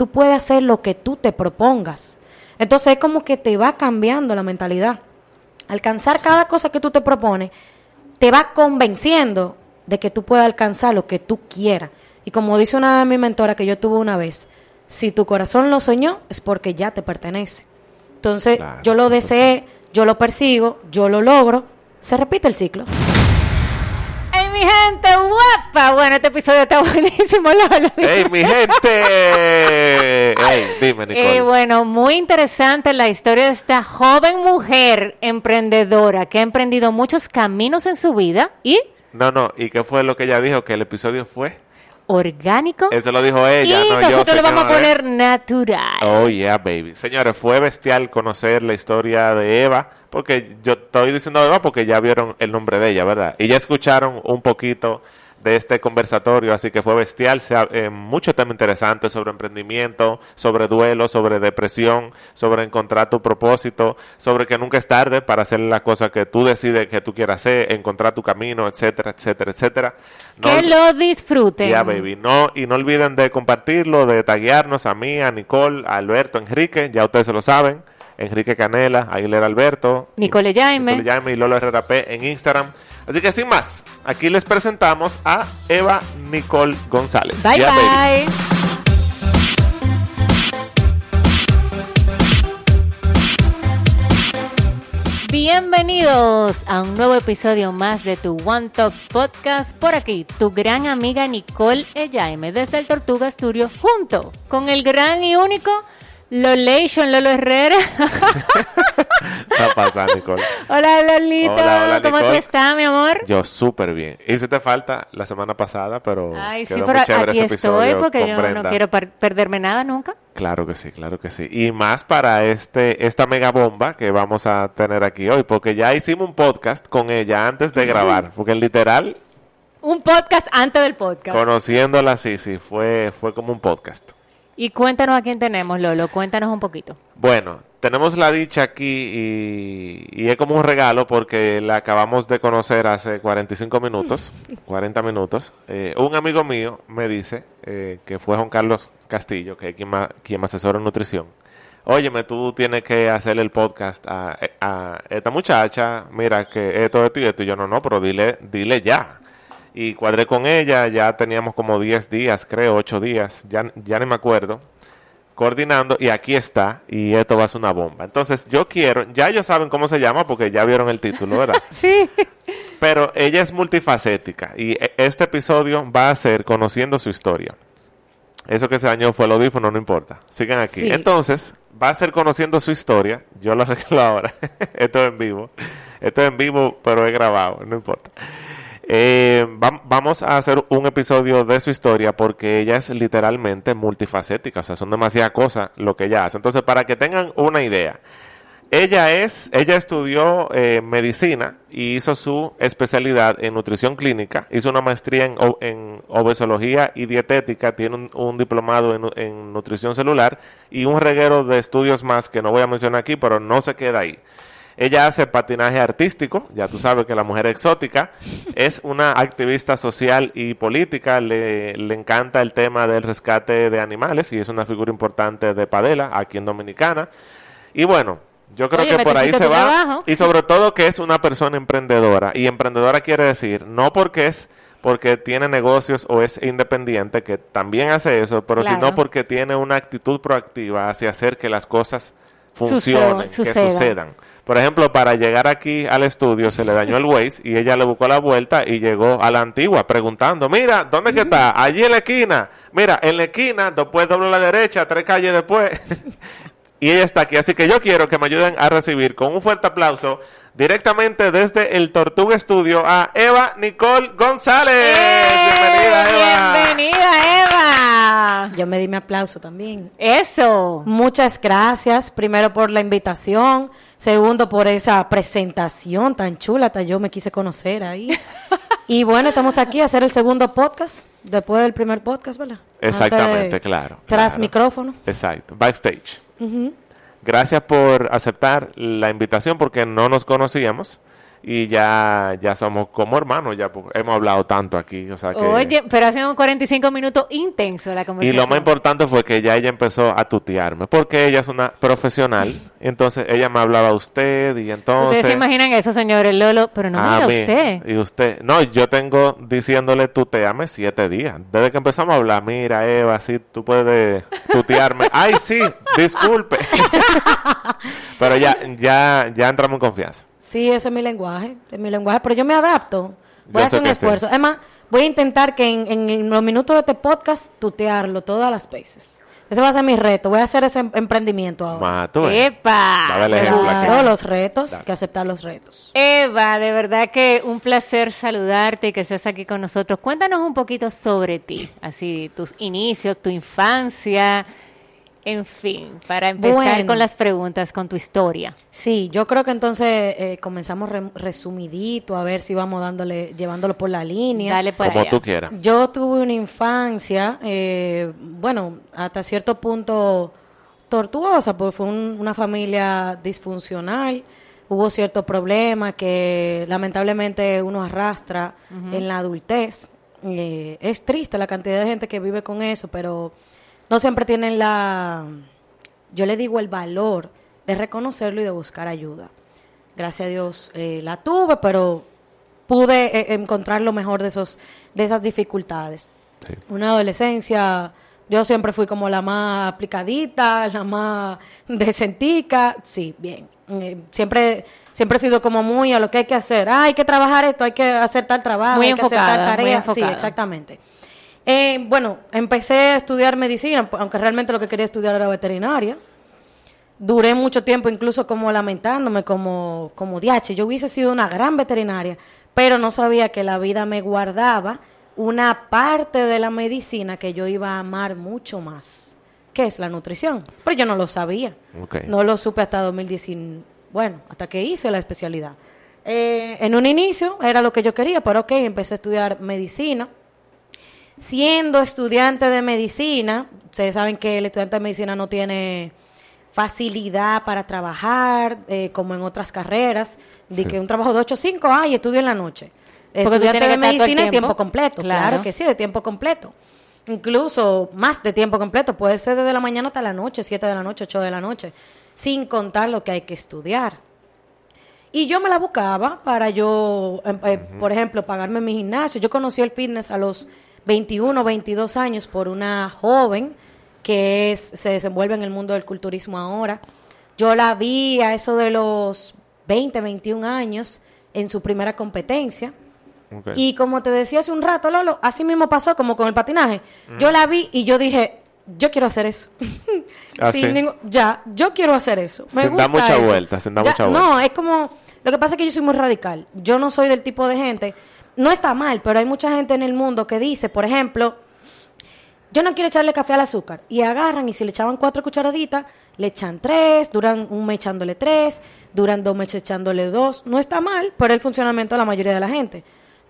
tú puedes hacer lo que tú te propongas. Entonces es como que te va cambiando la mentalidad. Alcanzar cada cosa que tú te propones te va convenciendo de que tú puedes alcanzar lo que tú quieras. Y como dice una de mis mentoras que yo tuve una vez, si tu corazón lo soñó, es porque ya te pertenece. Entonces, Claro, yo lo 100%. deseé, yo lo persigo, yo lo logro, se repite el ciclo. ¡Ey, mi gente guapa! Bueno, este episodio está buenísimo, Lolo. ¡Ey, mi gente! ¡Ey, dime, Nicole! Eh, bueno, muy interesante la historia de esta joven mujer emprendedora que ha emprendido muchos caminos en su vida y No, no, ¿y qué fue lo que ella dijo? Que el episodio fue. Orgánico. Eso lo dijo ella, y no yo, nosotros le vamos a señores. poner natural. Oh, yeah, baby. Señores, fue bestial conocer la historia de Eva, porque yo estoy diciendo Eva porque ya vieron el nombre de ella, ¿verdad? Y ya escucharon un poquito de este conversatorio, así que fue bestial, se eh, mucho tema interesante sobre emprendimiento, sobre duelo, sobre depresión, sobre encontrar tu propósito, sobre que nunca es tarde para hacer las cosas que tú decides que tú quieras hacer, encontrar tu camino, etcétera, etcétera, etcétera. No que lo disfruten. ya, baby. No, y no olviden de compartirlo, de taguearnos a mí, a Nicole, a Alberto, a Enrique, ya ustedes se lo saben. Enrique Canela, Aguilera Alberto, Nicole Jaime. Nicole Jaime y Lolo Herrera P en Instagram. Así que sin más, aquí les presentamos a Eva Nicole González. Bye baby. bye. Bienvenidos a un nuevo episodio más de tu One Talk Podcast. Por aquí, tu gran amiga Nicole Ejaime desde el Tortuga Studio, junto con el gran y único Lolation Lolo Herrera. Está pasando, Nicole. hola Lolito, Hola, hola, ¿cómo Nicole. te está, mi amor? Yo súper bien. Hiciste falta la semana pasada, pero Ay, sí, quedó pero muy chévere aquí ese estoy porque yo no quiero per- perderme nada nunca. Claro que sí, claro que sí. Y más para este esta mega bomba que vamos a tener aquí hoy, porque ya hicimos un podcast con ella antes de grabar, porque literal, Un podcast antes del podcast. conociéndola, sí, sí, fue, fue como un podcast. Y cuéntanos a quién tenemos, Lolo. Cuéntanos un poquito. Bueno, tenemos la dicha aquí y, y es como un regalo porque la acabamos de conocer hace 45 minutos, 40 minutos. Eh, un amigo mío me dice, eh, que fue Juan Carlos Castillo, que es quien, ma- quien me asesora en nutrición. Óyeme, tú tienes que hacer el podcast a, a esta muchacha, mira que esto, esto y esto. Y yo, no, no, pero dile, dile ya. Y cuadré con ella, ya teníamos como 10 días, creo, 8 días, ya, ya ni me acuerdo coordinando y aquí está y esto va a ser una bomba. Entonces yo quiero, ya ellos saben cómo se llama porque ya vieron el título, ¿verdad? Sí. Pero ella es multifacética y e- este episodio va a ser conociendo su historia. Eso que se dañó fue el audífono, no importa. Sigan aquí. Sí. Entonces, va a ser conociendo su historia. Yo lo arreglo ahora. Esto es en vivo. Esto es en vivo, pero es grabado, no importa. Eh, vam- vamos a hacer un episodio de su historia porque ella es literalmente multifacética, o sea, son demasiadas cosas lo que ella hace. Entonces, para que tengan una idea, ella es, ella estudió eh, medicina y hizo su especialidad en nutrición clínica, hizo una maestría en, obesología y dietética, tiene un, diplomado en nutrición celular y un reguero de estudios más que no voy a mencionar aquí, pero no se queda ahí. Ella hace patinaje artístico, ya tú sabes que la mujer exótica es una activista social y política, le, le encanta el tema del rescate de animales y es una figura importante de Padela aquí en Dominicana. Y bueno, yo creo Oye, que por ahí se va. trabajo. Y sobre todo que es una persona emprendedora. Y emprendedora quiere decir, no porque es porque tiene negocios o es independiente, que también hace eso, pero Claro. sino porque tiene una actitud proactiva hacia hacer que las cosas funcionen, que sucedan. Por ejemplo, para llegar aquí al estudio se le dañó el Waze y ella le buscó la vuelta y llegó a la antigua preguntando, mira, ¿dónde que está? Allí en la esquina. Mira, en la esquina, después doble a la derecha, tres calles después. y ella está aquí. Así que yo quiero que me ayuden a recibir con un fuerte aplauso directamente desde el Tortuga Estudio a Eva Nicole González. Bienvenida, Eva. ¡Eh! ¡Bienvenida, Eva! Yo me di mi aplauso también. Eso. Muchas gracias, primero por la invitación, segundo por esa presentación tan chula, hasta yo me quise conocer ahí. y bueno, estamos aquí a hacer el segundo podcast, después del primer podcast, ¿verdad? Exactamente, de- claro, Tras claro. micrófono. Exacto, backstage. Gracias por aceptar la invitación porque no nos conocíamos. Y ya, ya somos como hermanos, ya hemos hablado tanto aquí, o sea que... Oye, pero hace un 45 minutos intenso la y conversación. lo más importante fue que ya ella empezó a tutearme, porque ella es una profesional, entonces ella me hablaba a usted y entonces... Ustedes se imaginan eso, señores Lolo, pero no me a diga mí, usted. Y usted, no, yo tengo diciéndole tuteame siete días. Desde que empezamos a hablar, mira, Eva, sí, tú puedes tutearme. Ay, sí, disculpe. Pero ya, ya, ya entramos en confianza. Sí, ese es mi lenguaje, es mi lenguaje, pero yo me adapto. Voy Yo a hacer un sí. esfuerzo. Además, voy a intentar que en, en los minutos de este podcast tutearlo todas las veces. Ese va a ser mi reto. Voy a hacer ese em- emprendimiento ahora. Ma, tú ves. ¡Epa! Claro, los retos, Dale. que aceptar los retos. Eva, de verdad que un placer saludarte y que estés aquí con nosotros. Cuéntanos un poquito sobre ti, así tus inicios, tu infancia, en fin, para empezar Bueno. con las preguntas, con tu historia. Sí, yo creo que entonces eh, comenzamos re- resumidito, a ver si vamos dándole, llevándolo por la línea. Dale por Como allá. tú quieras. Yo tuve una infancia, eh, bueno, hasta cierto punto tortuosa, porque fue un- una familia disfuncional. Hubo ciertos problemas que lamentablemente uno arrastra en la adultez. Eh, es triste la cantidad de gente que vive con eso, pero no siempre tienen la, yo le digo el valor de reconocerlo y de buscar ayuda. Gracias a Dios eh, la tuve, pero pude eh, encontrar lo mejor de esos de esas dificultades. Sí. Una adolescencia, yo siempre fui como la más aplicadita, la más decentica, sí, bien. Eh, siempre siempre he sido como muy a lo que hay que hacer. Ah, hay que trabajar esto, hay que hacer tal trabajo, Muy hay que hacer enfocada, tal muy tarea. Sí, enfocada. exactamente. Eh, bueno, empecé a estudiar medicina, aunque realmente lo que quería estudiar era veterinaria duré mucho tiempo incluso como lamentándome como, como diache. Yo hubiese sido una gran veterinaria, pero no sabía que la vida me guardaba una parte de la medicina que yo iba a amar mucho más, que es la nutrición. Pero yo no lo sabía. No lo supe hasta 2019, bueno, hasta que hice la especialidad. Eh, en un inicio era lo que yo quería, pero ok, empecé a estudiar medicina siendo estudiante de medicina, ustedes saben que el estudiante de medicina no tiene facilidad para trabajar, eh, como en otras carreras, de Sí. que un trabajo de 8 a 5, ay, estudio en la noche. Porque estudiante de medicina en tiempo. tiempo completo, claro. Claro. que sí, de tiempo completo. Incluso más de tiempo completo, puede ser desde la mañana hasta la noche, 7 de la noche, 8 de la noche, sin contar lo que hay que estudiar. Y yo me la buscaba para yo, em, eh, por ejemplo, pagarme mi gimnasio. Yo conocí el fitness a los 21, 22 años por una joven que es, se desenvuelve en el mundo del culturismo ahora. Yo la vi a eso de los 20, 21 años en su primera competencia. Y como te decía hace un rato, Lolo, así mismo pasó como con el patinaje. Yo la vi y yo dije, yo quiero hacer eso. Ah, Sin sí. ningún- ya, yo quiero hacer eso. Me gusta mucha eso. vuelta, dar Ya, mucha No, vuelta. es como, lo que pasa es que yo soy muy radical. Yo no soy del tipo de gente, no está mal, pero hay mucha gente en el mundo que dice, por ejemplo, yo no quiero echarle café al azúcar. Y agarran y si le echaban cuatro cucharaditas, le echan tres, duran un mes echándole tres, duran dos meses echándole dos. No está mal, pero el funcionamiento de la mayoría de la gente.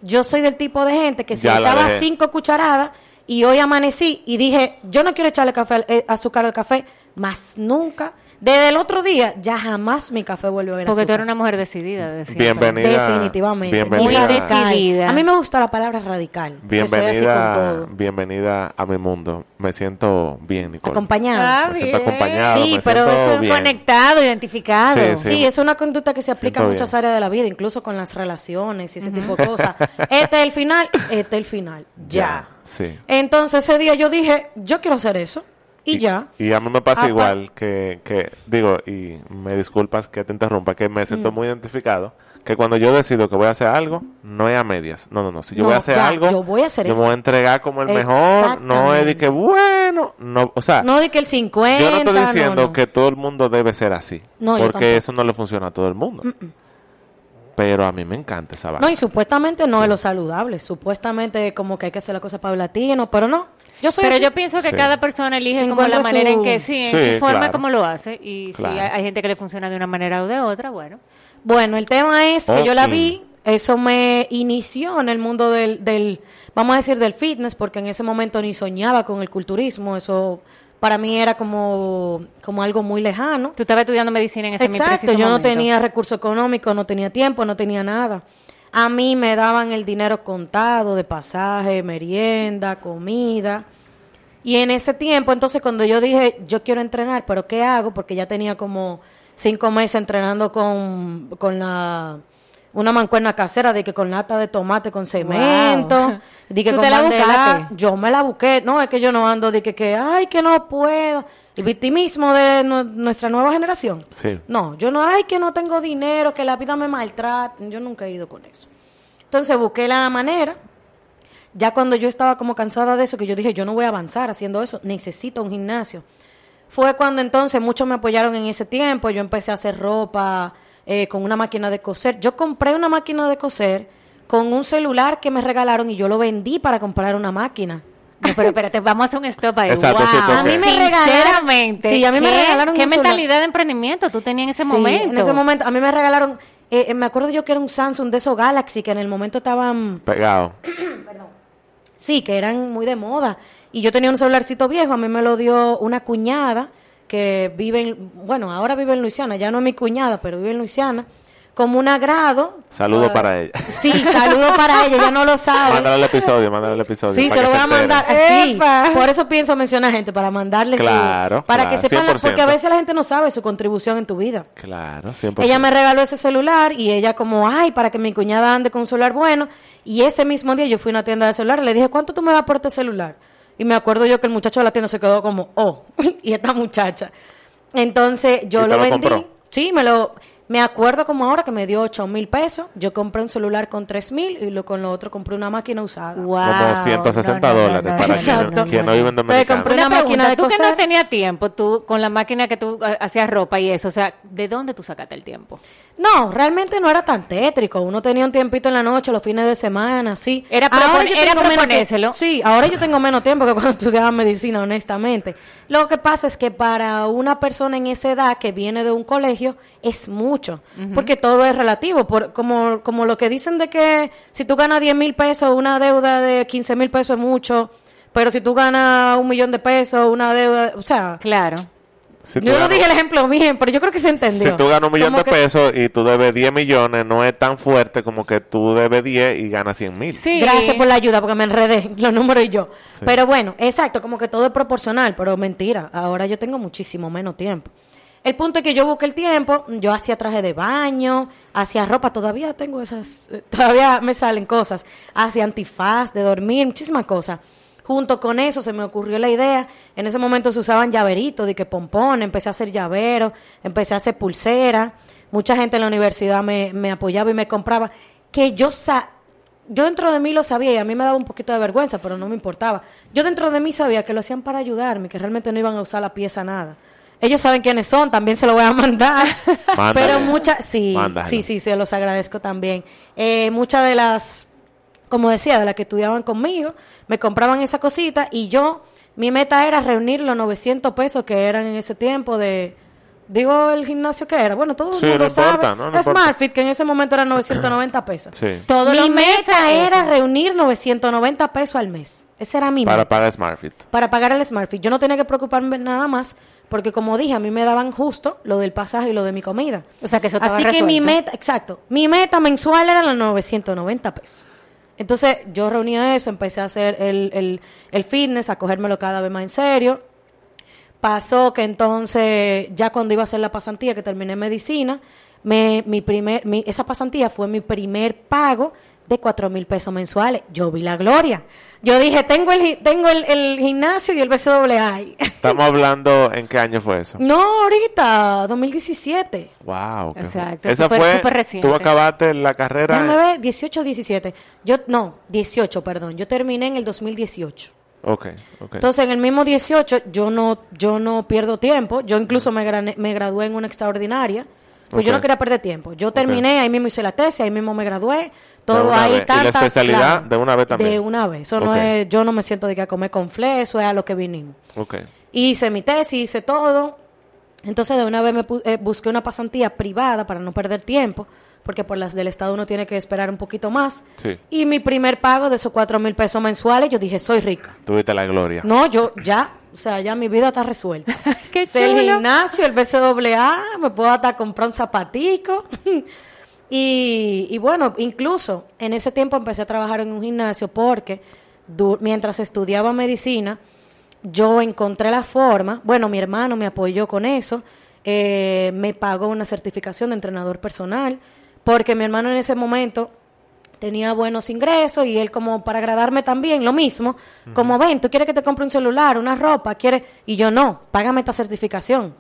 Yo soy del tipo de gente que si Ya le echaba dejé. cinco cucharadas y hoy amanecí y dije, yo no quiero echarle café, eh, azúcar al café, más nunca. Desde el otro día, ya jamás mi café vuelve a ver Porque tú azúcar. eres una mujer decidida, de siempre. Bienvenida. Definitivamente. Bienvenida. Muy decidida. A mí me gusta la palabra radical. porque soy así con Bienvenida, todo. bienvenida a mi mundo. Me siento bien, Nicole. Acompañada. Ah, Me siento bien. acompañado. Sí, me pero siento eso es bien. Conectado, identificado. Sí, Sí, sí. es una conducta que se aplica a Siento muchas bien. áreas de la vida, incluso con las relaciones y ese tipo de cosas. Este es el final, este es el final. Ya. Sí. Entonces ese día yo dije, yo quiero hacer eso. Y, ya. Y a mí me pasa Apa- igual que, que, digo, y me disculpas que te interrumpa, que me Mm. siento muy identificado, que cuando yo decido que voy a hacer algo, no es a medias. No, no, no. Si yo No, voy a hacer ya, algo, yo voy a hacer yo me voy a entregar como el mejor. No es de que, bueno, no, o sea, No di que el 50. yo no estoy diciendo no. que todo el mundo debe ser así. Porque eso no le funciona a todo el mundo. Pero a mí me encanta esa vaina. No, y supuestamente no es lo saludable. Supuestamente como que hay que hacer la cosa paulatino, pero no. Yo soy Pero así. yo pienso que Sí. cada persona elige como la manera en su- que sí, en Sí, su forma claro. como lo hace. Y Claro. si hay, hay gente que le funciona de una manera o de otra, bueno. Bueno, el tema es que yo la vi, eso me inició en el mundo del, del, vamos a decir, del fitness, porque en ese momento ni soñaba con el culturismo, eso para mí era como, como algo muy lejano. Tú estabas estudiando medicina en ese mi Exacto, preciso yo no momento. tenía recurso económico, no tenía tiempo, no tenía nada. A mí me daban el dinero contado de pasaje, merienda, comida. Y en ese tiempo, entonces cuando yo dije, yo quiero entrenar, pero ¿qué hago? Porque ya tenía como cinco meses entrenando con, con la una mancuerna casera de que con lata de tomate con cemento, de que ¿Tú con te la yo me la busqué, no, es que yo no ando de que, que ay, que no puedo. El victimismo de nu- nuestra nueva generación. Sí. No, yo no, ay, que no tengo dinero, que la vida me maltrata. Yo nunca he ido con eso. Entonces busqué la manera. Ya cuando yo estaba como cansada de eso, que yo dije, yo no voy a avanzar haciendo eso, necesito un gimnasio. Fue cuando entonces muchos me apoyaron en ese tiempo. Yo empecé a hacer ropa eh, con una máquina de coser. Yo compré una máquina de coser con un celular que me regalaron y yo lo vendí para comprar una máquina. No, pero espérate, vamos a hacer un stop ahí. Exacto, sí, wow. porque- A mí me regalaron- Sinceramente, Sí, a mí me ¿qué- regalaron ¿Qué mentalidad de emprendimiento tú tenías en ese Sí, momento? En ese momento, a mí me regalaron, eh, eh, me acuerdo yo que era un Samsung de esos Galaxy que en el momento estaban, Pegado. sí, que eran muy de moda. Y yo tenía un celularcito viejo, a mí me lo dio una cuñada que vive en, bueno, ahora vive en Luisiana, ya no es mi cuñada, pero vive en Luisiana, como un agrado. Saludo Ah, para ella. Sí, saludo para ella, ella no lo sabe. Mándale el episodio, mándale el episodio. Sí, para se lo voy a mandar. Sí, ¡Epa! por eso pienso mencionar gente, para mandarle Claro, para claro, que sepan, la- 100%. porque a veces la gente no sabe su contribución en tu vida. Claro, 100%. Ella me regaló ese celular y ella como, ay, para que mi cuñada ande con un celular bueno. Y ese mismo día yo fui a una tienda de celular y le dije, ¿cuánto tú me das por este celular? Y me acuerdo yo que el muchacho de la tienda se quedó como, oh, y esta muchacha. Entonces yo ¿Y te lo lo vendí. compró? Sí, me lo... Me acuerdo como ahora que me dio ocho mil pesos. Yo compré un celular con tres mil y lo, con lo otro compré una máquina usada. Wow. Como 160 No, no, no, dólares no, para no, quien, no vive en Entonces, Dominicana. compré Una una máquina pregunta, de tú que coser. no tenías tiempo, tú con la máquina que tú eh, hacías ropa y eso, o sea, ¿de dónde tú sacaste el tiempo? No, realmente no era tan tétrico. Uno tenía un tiempito en la noche, los fines de semana, sí. Era Ahora yo era proponérselo. Sí, ahora yo tengo menos tiempo que cuando estudiaba medicina, honestamente. Lo que pasa es que para una persona en esa edad que viene de un colegio es mucho, porque todo es relativo. Por, como, como lo que dicen de que si tú ganas 10 mil pesos, una deuda de 15 mil pesos es mucho, pero si tú ganas un millón de pesos, una deuda, o sea, Claro. Si yo no dije el ejemplo bien, pero yo creo que se entendió. Si tú ganas un millón Como de que- pesos y tú debes 10 millones, no es tan fuerte como que tú debes 10 y ganas 100 mil. Sí. Gracias por la ayuda porque me enredé los números y yo. Sí. Pero bueno, exacto, como que todo es proporcional, pero mentira. Ahora yo tengo muchísimo menos tiempo. El punto es que yo busqué el tiempo, yo hacía traje de baño, hacía ropa, todavía tengo esas, eh, todavía me salen cosas, hacía antifaz de dormir, muchísimas cosas. Junto con eso se me ocurrió la idea, en ese momento se usaban llaveritos, de que pompón, empecé a hacer llaveros, empecé a hacer pulsera, mucha gente en la universidad me, me apoyaba y me compraba, que yo sa yo dentro de mí lo sabía y a mí me daba un poquito de vergüenza, pero no me importaba. Yo dentro de mí sabía que lo hacían para ayudarme, que realmente no iban a usar la pieza nada. Ellos saben quiénes son, también se lo voy a mandar. Mándale. pero muchas, sí, sí, sí, se los agradezco también. Eh, muchas de las, como decía, de las que estudiaban conmigo, me compraban esa cosita y yo, mi meta era reunir los 900 pesos que eran en ese tiempo de... Digo el gimnasio que era. Bueno, todo el Sí, mundo no sabe. importa, ¿no? SmartFit, que en ese momento era 990 pesos. Sí. Todos mi meta era eso. reunir 990 pesos al mes. Esa era mi Para meta. pagar SmartFit. Para pagar el SmartFit. Yo no tenía que preocuparme nada más porque, como dije, a mí me daban justo lo del pasaje y lo de mi comida. O sea, que eso estaba Así que mi meta, exacto, mi meta mensual era los 990 pesos. Entonces yo reunía eso, empecé a hacer el, el, el fitness, a cogérmelo cada vez más en serio. Pasó que entonces, ya cuando iba a hacer la pasantía, que terminé medicina, me, mi primer, mi- esa pasantía fue mi primer pago de cuatro mil pesos mensuales. Yo vi la gloria. Yo dije, tengo el, tengo el, el gimnasio y el BCAA. Estamos hablando, ¿en qué año fue eso? no, ahorita, 2017. Wow. qué- Exacto, Esa fue, súper reciente. tú acabaste la carrera. Déjame ver, 18 o 17. Yo, no, 18, perdón. Yo terminé en el 2018. Ok, ok. Entonces, en el mismo 18, yo no, yo no pierdo tiempo. Yo incluso me, gradué en una extraordinaria. Pues yo no quería perder tiempo. Yo terminé, ahí mismo hice la tesis, ahí mismo me gradué. Todo una ahí vez. ¿Y la especialidad de una vez también? De una vez. Eso no es, yo no me siento de que a comer con fle, eso es a lo que vinimos. ok. Hice mi tesis, hice todo. Entonces de una vez me eh, busqué una pasantía privada para no perder tiempo, porque por las del Estado uno tiene que esperar un poquito más. Sí. Y mi primer pago de esos cuatro mil pesos mensuales, yo dije, soy rica. Tuviste la gloria. No, yo ya, O sea, ya mi vida está resuelta. Qué Sé el chulo. gimnasio, el BCAA, me puedo hasta comprar un zapatico. y, y bueno, incluso en ese tiempo empecé a trabajar en un gimnasio porque mientras estudiaba medicina, yo encontré la forma, bueno, mi hermano me apoyó con eso, eh, me pagó una certificación de entrenador personal, porque mi hermano en ese momento tenía buenos ingresos y él como para agradarme también, lo mismo, como ven, tú quieres que te compre un celular, una ropa, quieres, y yo no, págame esta certificación.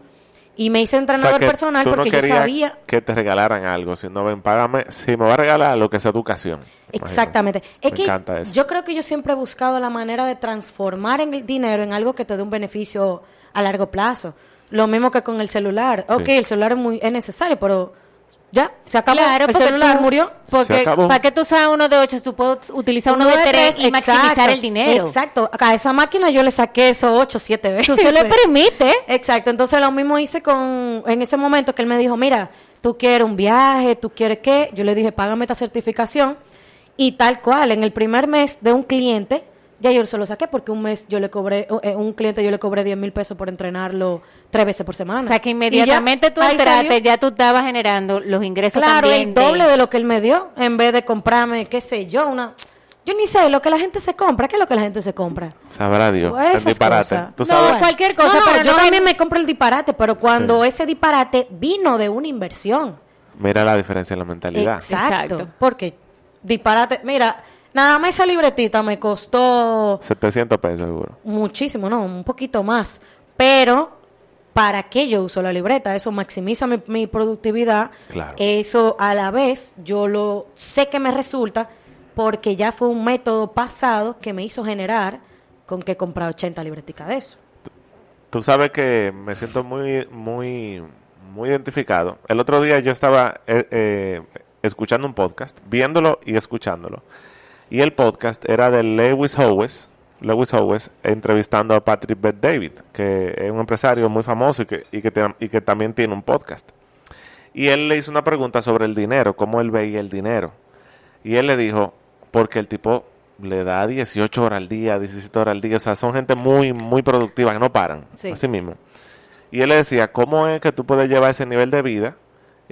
Y me hice O sea, entrenador personal tú no porque yo sabía que te regalaran algo, sino ven, págame, si me va a regalar lo que sea tu ocasión. Exactamente. Me Es que encanta eso. yo creo que yo siempre he buscado la manera de transformar el dinero en algo que te dé un beneficio a largo plazo. Lo mismo que con el celular. Ok, el celular es, muy, es necesario, pero ya, se acabó. Claro, el porque celular tú- murió. Se Porque acabó. para que tú usas uno de 8, tú puedes utilizar uno, de 3 y maximizar el dinero. Exacto. A esa máquina yo le saqué esos 8, 7 veces. Tú se lo permite. Exacto, entonces lo mismo hice con, en ese momento que él me dijo, mira, tú quieres un viaje, tú quieres qué, yo le dije, págame esta certificación y tal cual, en el primer mes de un cliente, ya yo se lo saqué porque un mes yo le cobré, eh, un cliente yo le cobré 10 mil pesos por entrenarlo tres veces por semana. O sea, que Y ya, inmediatamente tú entraste, salió. ya tú estabas generando los ingresos Claro, también. el doble de lo que él me dio, en vez de comprarme, qué sé yo, una... Yo ni sé lo que la gente se compra, ¿qué es lo que la gente se compra? Sabrá Dios. Pues el disparate. cosas. Tú No, sabes. cualquier cosa, No, no, pero yo no también me compro el disparate, pero cuando ese disparate vino de una inversión. Mira la diferencia en la mentalidad. Exacto. Exacto. Porque disparate, mira, nada más esa libretita me costó 700 pesos seguro. muchísimo, no, un poquito más. Pero, ¿para qué yo uso la libreta? Eso maximiza mi, mi productividad. Claro. Eso a la vez yo lo sé que me resulta porque ya fue un método pasado que me hizo generar con que comprar 80 libreticas de eso. Tú sabes que me siento muy, muy, muy identificado. El otro día yo estaba eh, eh, escuchando un podcast, viéndolo y escuchándolo. Y el podcast era de Lewis Howes, Lewis Howes, entrevistando a Patrick Bet David, que es un empresario muy famoso y que, y que, te- y que también tiene un podcast. Y él le hizo una pregunta sobre el dinero, cómo él veía el dinero. Y él le dijo, porque el tipo le da 18 horas al día, 17 horas al día, o sea, son gente muy, muy productiva, que no paran, Sí. así mismo. Y él le decía, ¿cómo es que tú puedes llevar ese nivel de vida?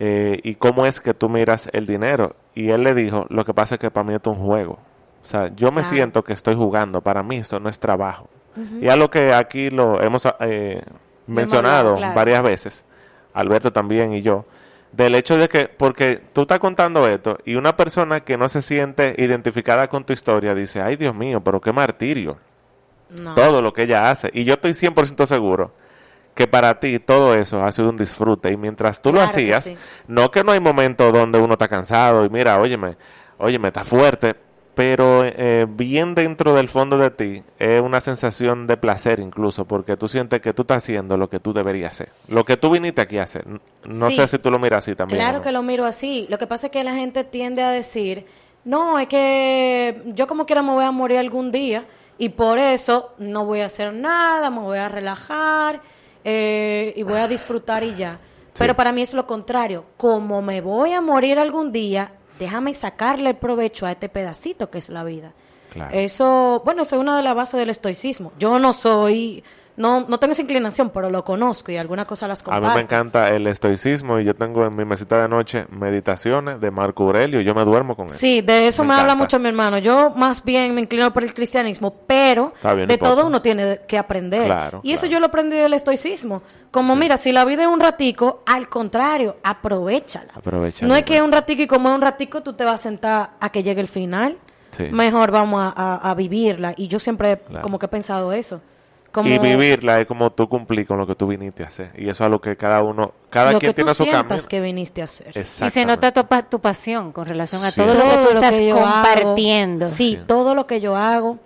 Eh, y cómo es que tú miras el dinero. Y él le dijo, lo que pasa es que para mí esto es un juego. O sea, yo me siento que estoy jugando, para mí esto no es trabajo. Y algo que aquí lo hemos eh, mencionado claro. varias veces, Alberto también y yo, del hecho de que, porque tú estás contando esto y una persona que no se siente identificada con tu historia dice, ay Dios mío, pero qué martirio, No. todo lo que ella hace. Y yo estoy 100% seguro que para ti todo eso ha sido un disfrute y mientras tú lo que hacías, sí. no que no hay momentos donde uno está cansado y mira, óyeme, óyeme, está fuerte, pero eh, bien dentro del fondo de ti es una sensación de placer incluso, porque tú sientes que tú estás haciendo lo que tú deberías hacer, lo que tú viniste aquí a hacer. No Sí. sé si tú lo miras así también. Claro que lo miro así. Lo que pasa es que la gente tiende a decir, no, es que yo como quiera me voy a morir algún día y por eso no voy a hacer nada, me voy a relajar eh, y voy a disfrutar y ya. Pero para mí es lo contrario. Como me voy a morir algún día, déjame sacarle el provecho a este pedacito que es la vida. Claro. Eso, bueno, eso es una de las bases del estoicismo. Yo no soy, no, no tengo esa inclinación, pero lo conozco y algunas cosas las A comparto. mí me encanta el estoicismo y yo tengo en mi mesita de noche meditaciones de Marco Aurelio yo me duermo con eso. Sí, de eso me, Me habla mucho mi hermano. Yo más bien me inclino por el cristianismo, pero bien, de todo uno tiene que aprender. Claro, y eso yo lo aprendí del estoicismo. Como mira, si la vida es un ratico, al contrario, aprovechala. Aprovechala, No es que claro. un ratico y como es un ratico tú te vas a sentar a que llegue el final. Sí. Mejor vamos a, a- a vivirla. Y yo siempre Claro. como que he pensado eso. Como Y vivirla es como tú cumplir con lo que tú viniste a hacer. Y eso es lo que cada uno, cada lo quien que tiene tú su camino. que viniste a hacer. Y se nota tu, tu pasión con relación a Sí. todo lo que tú estás yo hago, compartiendo. sí, Sí. todo lo que yo hago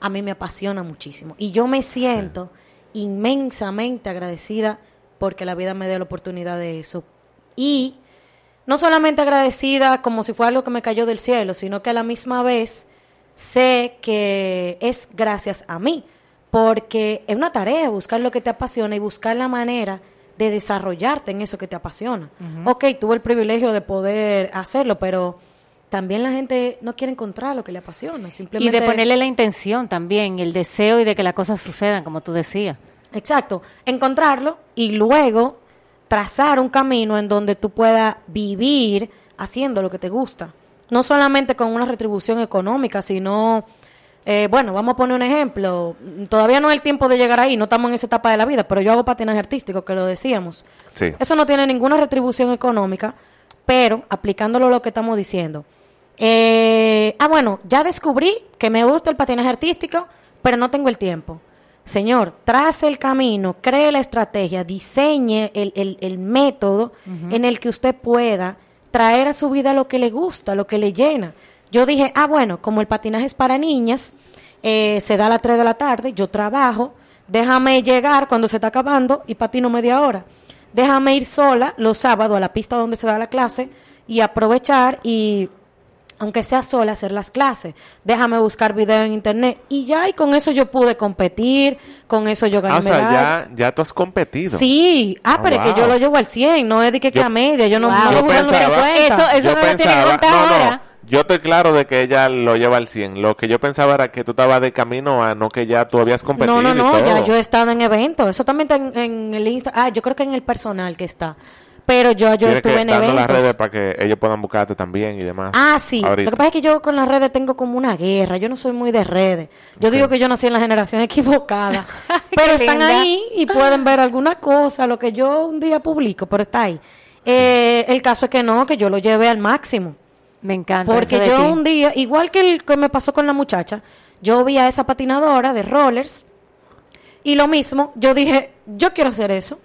a mí me apasiona muchísimo. Y yo me siento inmensamente agradecida porque la vida me dé la oportunidad de eso. Y no solamente agradecida como si fuera algo que me cayó del cielo, sino que a la misma vez sé que es gracias a mí, porque es una tarea buscar lo que te apasiona y buscar la manera de desarrollarte en eso que te apasiona. Ok, tuve el privilegio de poder hacerlo, pero también la gente no quiere encontrar lo que le apasiona, Y simplemente de ponerle la intención también, el deseo y de que las cosas sucedan, como tú decías. Exacto, encontrarlo y luego trazar un camino en donde tú puedas vivir haciendo lo que te gusta. No solamente con una retribución económica, sino, eh, bueno, vamos a poner un ejemplo. Todavía no es el tiempo de llegar ahí, no estamos en esa etapa de la vida, pero yo hago patinaje artístico, que lo decíamos. Sí. Eso no tiene ninguna retribución económica, pero aplicándolo a lo que estamos diciendo. Eh, ah, bueno, ya descubrí que me gusta el patinaje artístico, pero no tengo el tiempo. Señor, trace el camino, cree la estrategia, diseñe el, el- el método en el que usted pueda traer a su vida lo que le gusta, lo que le llena. Yo dije, ah, bueno, como el patinaje es para niñas, eh, se da a las 3 de la tarde, yo trabajo, déjame llegar cuando se está acabando y patino media hora. Déjame ir sola los sábados a la pista donde se da la clase y aprovechar y aunque sea sola, hacer las clases. Déjame buscar video en internet. Y ya, y con eso yo pude competir, con eso yo gané Ah, o sea, ya, ya tú has competido. Sí, ah, Ah, pero es que yo lo llevo al 100, no es de que, que Yo- a media, yo no, Wow. no Yo pensaba- 50. Eso- eso yo no lo tiene que pensaba, contar no, ahora. no, yo estoy claro de que ella lo lleva al 100. Lo que yo pensaba era que tú estabas de camino a no que ya tú habías competido No, no, y no, ya yo he estado en eventos. Eso también está en, en el Insta. Ah, yo creo que en el personal que está. Pero yo, yo estuve que en darnos las eventos. redes para que ellos puedan buscarte también y demás. Ah, sí. Ahorita. Lo que pasa es que yo con las redes tengo como una guerra. Yo no soy muy de redes. Yo digo que yo nací en la generación equivocada. pero están linda. ahí y pueden ver alguna cosa, lo que yo un día publico, pero está ahí. Eh, el caso es que no, que yo lo llevé al máximo. Me encanta. Porque eso de yo ti. un día, igual que el que me pasó con la muchacha, yo vi a esa patinadora de rollers y lo mismo, yo dije, yo quiero hacer eso.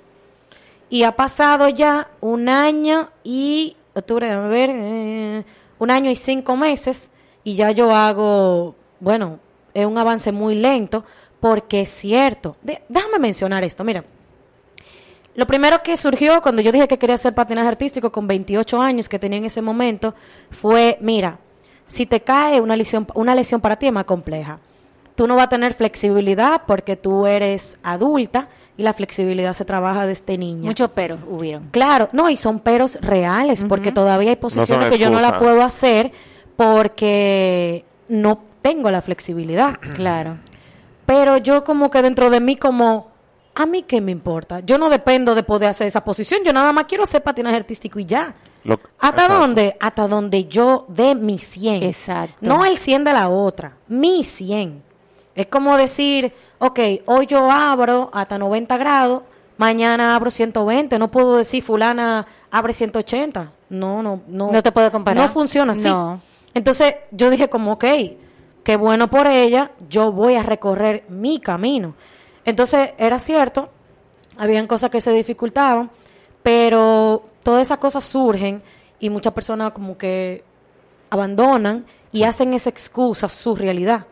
Y ha pasado ya un año y, octubre, ver, eh, un año y cinco meses y ya yo hago, bueno, es un avance muy lento porque es cierto. De- déjame mencionar esto, mira. Lo primero que surgió cuando yo dije que quería hacer patinaje artístico con 28 años que tenía en ese momento fue, mira, si te cae una lesión, una lesión para ti es más compleja. Tú no vas a tener flexibilidad porque tú eres adulta y la flexibilidad se trabaja desde niña. Muchos peros hubieron. Claro, no, y son peros reales, porque todavía hay posiciones que yo no la puedo hacer porque no tengo la flexibilidad. Claro. Pero yo como que dentro de mí como, a mí qué me importa. Yo no dependo de poder hacer esa posición, yo nada más quiero hacer patinaje artístico y ya. Lo- ¿Hasta Exacto. dónde? Hasta donde yo dé mi 100. Exacto. No el 100 de la otra, mi 100. Es como decir, ok, hoy yo abro hasta 90 grados, mañana abro 120. No puedo decir fulana abre 180. No, no, no. No te puedo comparar. No funciona así. No. Entonces yo dije como, ok, qué bueno por ella, yo voy a recorrer mi camino. Entonces era cierto, habían cosas que se dificultaban, pero todas esas cosas surgen y muchas personas como que abandonan y hacen esa excusa su realidad.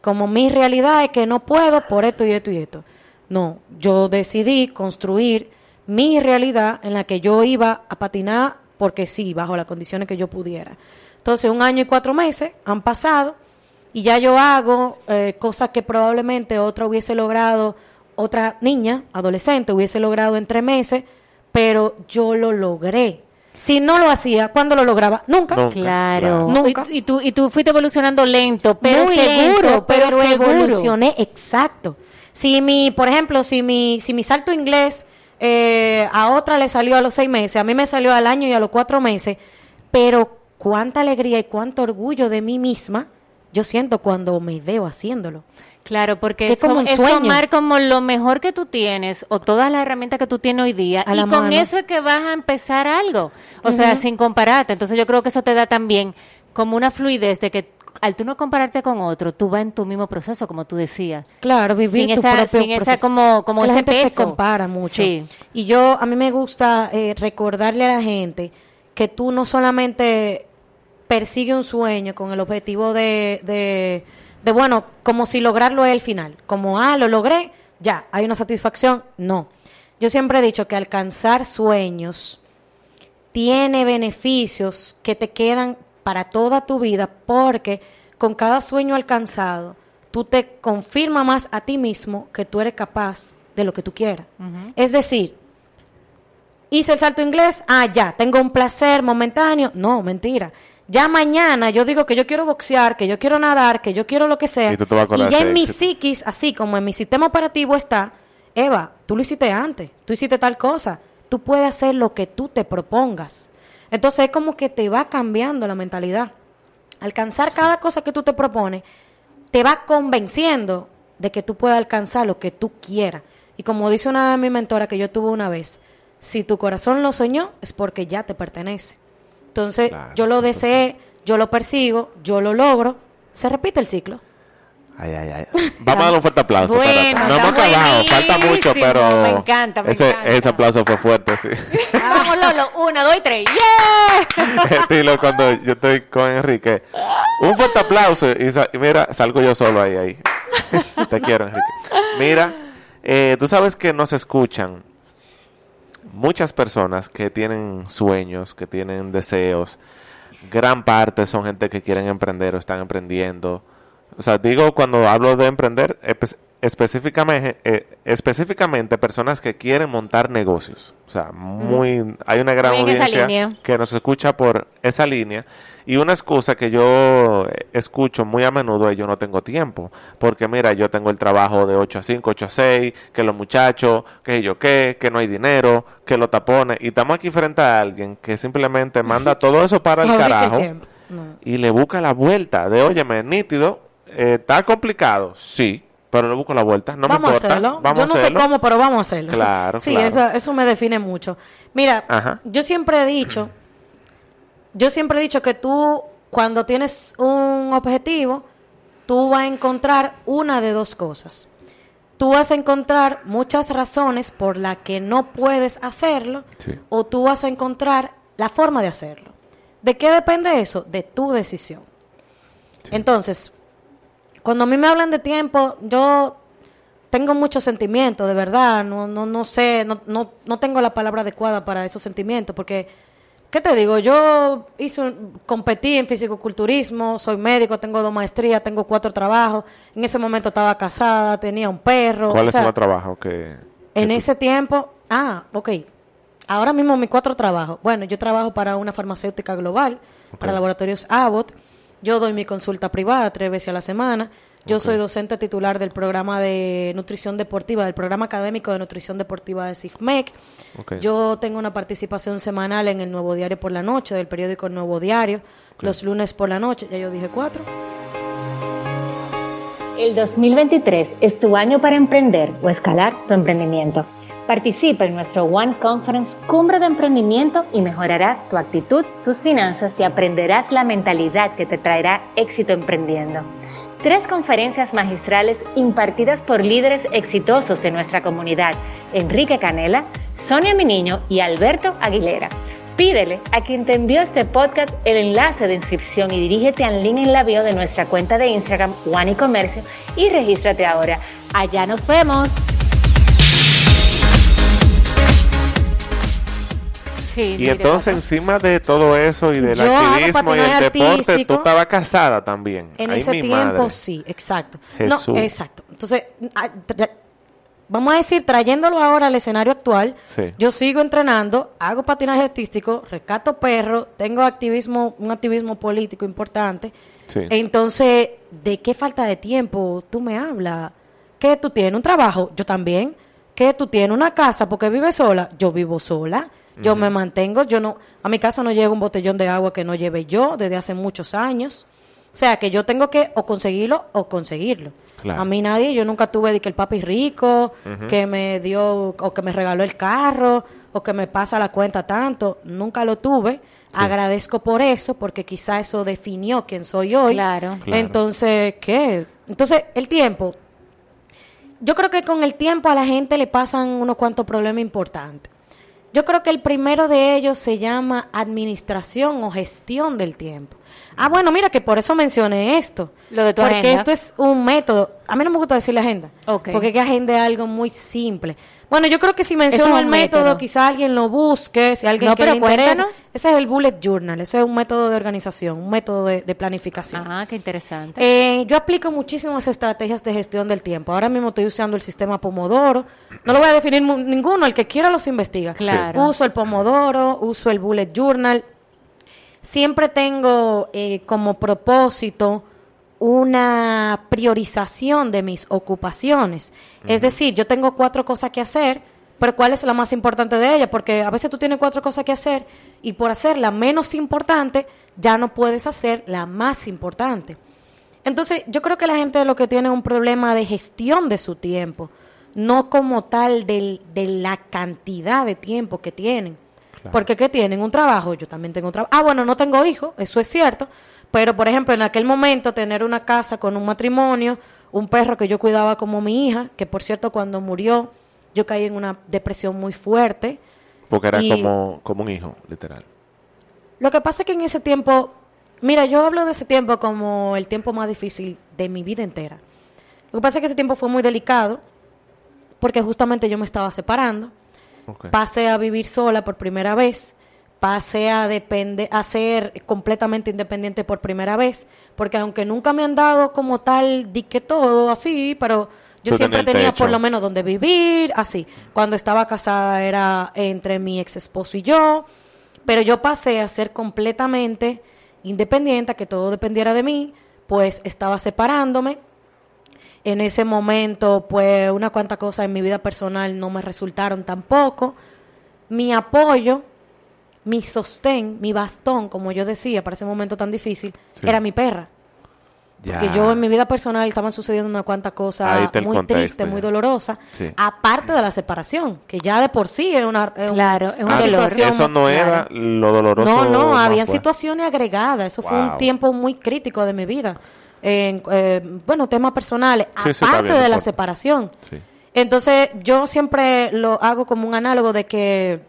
Como mi realidad es que no puedo por esto y esto y esto. No, yo decidí construir mi realidad en la que yo iba a patinar porque sí, bajo las condiciones que yo pudiera. Entonces, un año y cuatro meses han pasado y ya yo hago eh, cosas que probablemente otra hubiese logrado, otra niña, adolescente, hubiese logrado en tres meses, pero yo lo logré. Si no lo hacía, ¿cuándo lo lograba? Nunca. Nunca. Claro. Nunca. Y, y tú, y tú fuiste evolucionando lento, pero Muy seguro, lento, pero, pero, seguro. evolucioné, exacto. Si mi, por ejemplo, si mi, si mi salto inglés eh, a otra le salió a los seis meses, a mí me salió al año y a los cuatro meses, pero cuánta alegría y cuánto orgullo de mí misma yo siento cuando me veo haciéndolo. Claro, porque Que es eso como tomar como lo mejor que tú tienes o todas las herramientas que tú tienes hoy día A y con mano. eso es que vas a empezar algo. O sea, sin compararte. Entonces yo creo que eso te da también como una fluidez de que al tú no compararte con otro, tú vas en tu mismo proceso, como tú decías. Claro, vivir Sin tu esa- propio sin esa proceso. como- como Que la ese gente se compara mucho. Sí. Y yo, a mí me gusta eh, recordarle a la gente que tú no solamente persigue un sueño con el objetivo de, de, de, bueno, como si lograrlo es el final. Como, ah, lo logré, ya, hay una satisfacción. No. Yo siempre he dicho que alcanzar sueños tiene beneficios que te quedan para toda tu vida porque con cada sueño alcanzado tú te confirmas más a ti mismo que tú eres capaz de lo que tú quieras. Es decir, hice el salto inglés, ah, ya, tengo un placer momentáneo. No, mentira. Ya mañana yo digo que yo quiero boxear, que yo quiero nadar, que yo quiero lo que sea. Y tú te vas a acordar ya en mi psiquis, así como en mi sistema operativo está, Eva, tú lo hiciste antes, tú hiciste tal cosa, tú puedes hacer lo que tú te propongas. Entonces es como que te va cambiando la mentalidad. Alcanzar cada cosa que tú te propones te va convenciendo de que tú puedes alcanzar lo que tú quieras. Y como dice una de mis mentoras que yo tuve una vez, si tu corazón lo soñó, es porque ya te pertenece. Entonces, Claro, yo lo 100%. deseé, yo lo persigo, yo lo logro, se repite el ciclo. Ay, ay, ay. Vamos a dar un fuerte aplauso. Bueno, no hemos acabado, falta mucho, pero me encanta, me ese, encanta. ese aplauso fue fuerte, sí. Vamos, Lolo. Una, dos y tres. ¡Yeah! Estilo cuando yo estoy con Enrique. Un fuerte aplauso y mira, salgo yo solo ahí, ahí. Te quiero, Enrique. Mira, eh, tú sabes que nos escuchan muchas personas que tienen sueños, que tienen deseos. Gran parte son gente que quieren emprender o están emprendiendo. O sea, digo cuando hablo de emprender, espe- específicamente, eh, específicamente personas que quieren montar negocios. O sea, muy, hay una gran Muy audiencia que nos escucha por esa línea. Y una excusa que yo escucho muy a menudo es yo no tengo tiempo. Porque mira, yo tengo el trabajo de 8 a 5, 8 a 6, que los muchachos, que yo qué, que no hay dinero, que los tapones. Y estamos aquí frente a alguien que simplemente manda todo eso para el carajo. No. y le busca la vuelta de, óyeme, nítido, eh, está complicado, sí, pero le busco la vuelta, no vamos me a importa. hacerlo. Vamos Yo no a sé cómo, pero vamos a hacerlo. Claro, Sí, claro. Eso, eso me define mucho. Mira, Ajá. yo siempre he dicho, yo siempre he dicho que tú, cuando tienes un objetivo, tú vas a encontrar una de dos cosas. Tú vas a encontrar muchas razones por las que no puedes hacerlo, Sí. o tú vas a encontrar la forma de hacerlo. ¿De qué depende eso? De tu decisión. Entonces, cuando a mí me hablan de tiempo, yo tengo muchos sentimientos, de verdad. No, no, no sé, no, no, no tengo la palabra adecuada para esos sentimientos, porque, ¿qué te digo? Yo hice, competí en fisicoculturismo, soy médico, tengo dos maestrías, tengo cuatro trabajos. En ese momento estaba casada, tenía un perro. ¿Cuál o es sea, el trabajo que, en tú- ese tiempo, ah, ok. Ahora mismo mis cuatro trabajos. Bueno, yo trabajo para una farmacéutica global, para laboratorios Abbott. Yo doy mi consulta privada tres veces a la semana. Yo soy docente titular del programa de nutrición deportiva, del programa académico de nutrición deportiva de CIFMEC. Yo tengo una participación semanal en el Nuevo Diario por la noche, del periódico El Nuevo Diario, los lunes por la noche. Ya yo dije cuatro. El 2023 es tu año para emprender o escalar tu emprendimiento. Participa en nuestro One Conference Cumbre de Emprendimiento y mejorarás tu actitud, tus finanzas y aprenderás la mentalidad que te traerá éxito emprendiendo. Tres conferencias magistrales impartidas por líderes exitosos de nuestra comunidad, Enrique Canela, Sonia Miniño y Alberto Aguilera. Pídele a quien te envió este podcast el enlace de inscripción y dirígete al link en la bio de nuestra cuenta de Instagram One y Comercio y regístrate ahora. Allá nos vemos. Sí, Y entonces, encima de todo eso y del Yo activismo y el deporte, tú estabas casada también. En Ay, ese tiempo madre. sí, exacto. Jesús. No, exacto. Entonces, ah, vamos a decir, trayéndolo ahora al escenario actual, Sí. yo sigo entrenando, hago patinaje artístico, rescato perros, tengo activismo, un activismo político importante. Sí. Entonces, ¿de qué falta de tiempo tú me hablas? ¿Qué tú tienes? ¿Un trabajo? Yo también. ¿Qué tú tienes? ¿Una casa? Porque vives sola. Yo vivo sola. Yo me mantengo. Yo no, a mi casa no llega un botellón de agua que no lleve yo desde hace muchos años. O sea, que yo tengo que o conseguirlo o conseguirlo. Claro. A mí nadie, yo nunca tuve de que el papi rico, que me dio o que me regaló el carro o que me pasa la cuenta tanto. Nunca lo tuve. Agradezco por eso, porque quizá eso definió quién soy hoy. Claro. Claro. Entonces, ¿qué? Entonces, el tiempo. Yo creo que con el tiempo a la gente le pasan unos cuantos problemas importantes. Yo creo que el primero de ellos se llama administración o gestión del tiempo. Ah, bueno, mira que por eso mencioné esto. Lo de tu Porque agenda. esto es un método. A mí no me gusta decirle agenda. Ok. Porque que agenda es algo muy simple. Bueno, yo creo que si menciono es el método, método. quizá alguien lo busque, si alguien No, que pero le interesa. Ese es el bullet journal, ese es un método de organización, un método de, de planificación. Ah, qué interesante. Eh, yo aplico muchísimas estrategias de gestión del tiempo. Ahora mismo estoy usando el sistema Pomodoro. No lo voy a definir ninguno, el que quiera los investiga. Claro. Uso el Pomodoro, uso el Bullet Journal. siempre tengo eh, como propósito una priorización de mis ocupaciones. Es decir, yo tengo cuatro cosas que hacer, pero ¿cuál es la más importante de ellas? Porque a veces tú tienes cuatro cosas que hacer y por hacer la menos importante ya no puedes hacer la más importante. Entonces, yo creo que la gente lo que tiene es un problema de gestión de su tiempo, no como tal del- de la cantidad de tiempo que tienen. Porque ¿qué tienen? Un trabajo, yo también tengo un trabajo. Ah, bueno, no tengo hijos, eso es cierto, pero por ejemplo, en aquel momento tener una casa con un matrimonio, un perro que yo cuidaba como mi hija, que por cierto cuando murió yo caí en una depresión muy fuerte. Porque era Y- como, como un hijo, literal. Lo que pasa es que en ese tiempo, mira, yo hablo de ese tiempo como el tiempo más difícil de mi vida entera. Lo que pasa es que ese tiempo fue muy delicado porque justamente yo me estaba separando, pasé a vivir sola por primera vez, pasé a depende a ser completamente independiente por primera vez, porque aunque nunca me han dado como tal di que todo así, pero yo Tú siempre tenía techo. por lo menos donde vivir, así. Cuando estaba casada era entre mi ex esposo y yo, pero yo pasé a ser completamente independiente, a que todo dependiera de mí, pues estaba separándome. En ese momento, pues una cuanta cosa en mi vida personal no me resultaron tampoco. Mi apoyo, mi sostén, mi bastón, como yo decía, para ese momento tan difícil, Sí. era mi perra. Porque Ya. yo en mi vida personal estaban sucediendo una cuanta cosa muy contexto, triste, muy dolorosa, Sí. aparte de la separación, que ya de por sí es una, es un- Claro, es un Ah, situación eso no era lo doloroso. no, no, habían situaciones agregadas. Eso fue un tiempo muy crítico de mi vida. En, eh, bueno, temas personales, Sí, sí, está aparte bien, de la separación. Sí. Entonces, yo siempre lo hago como un análogo de que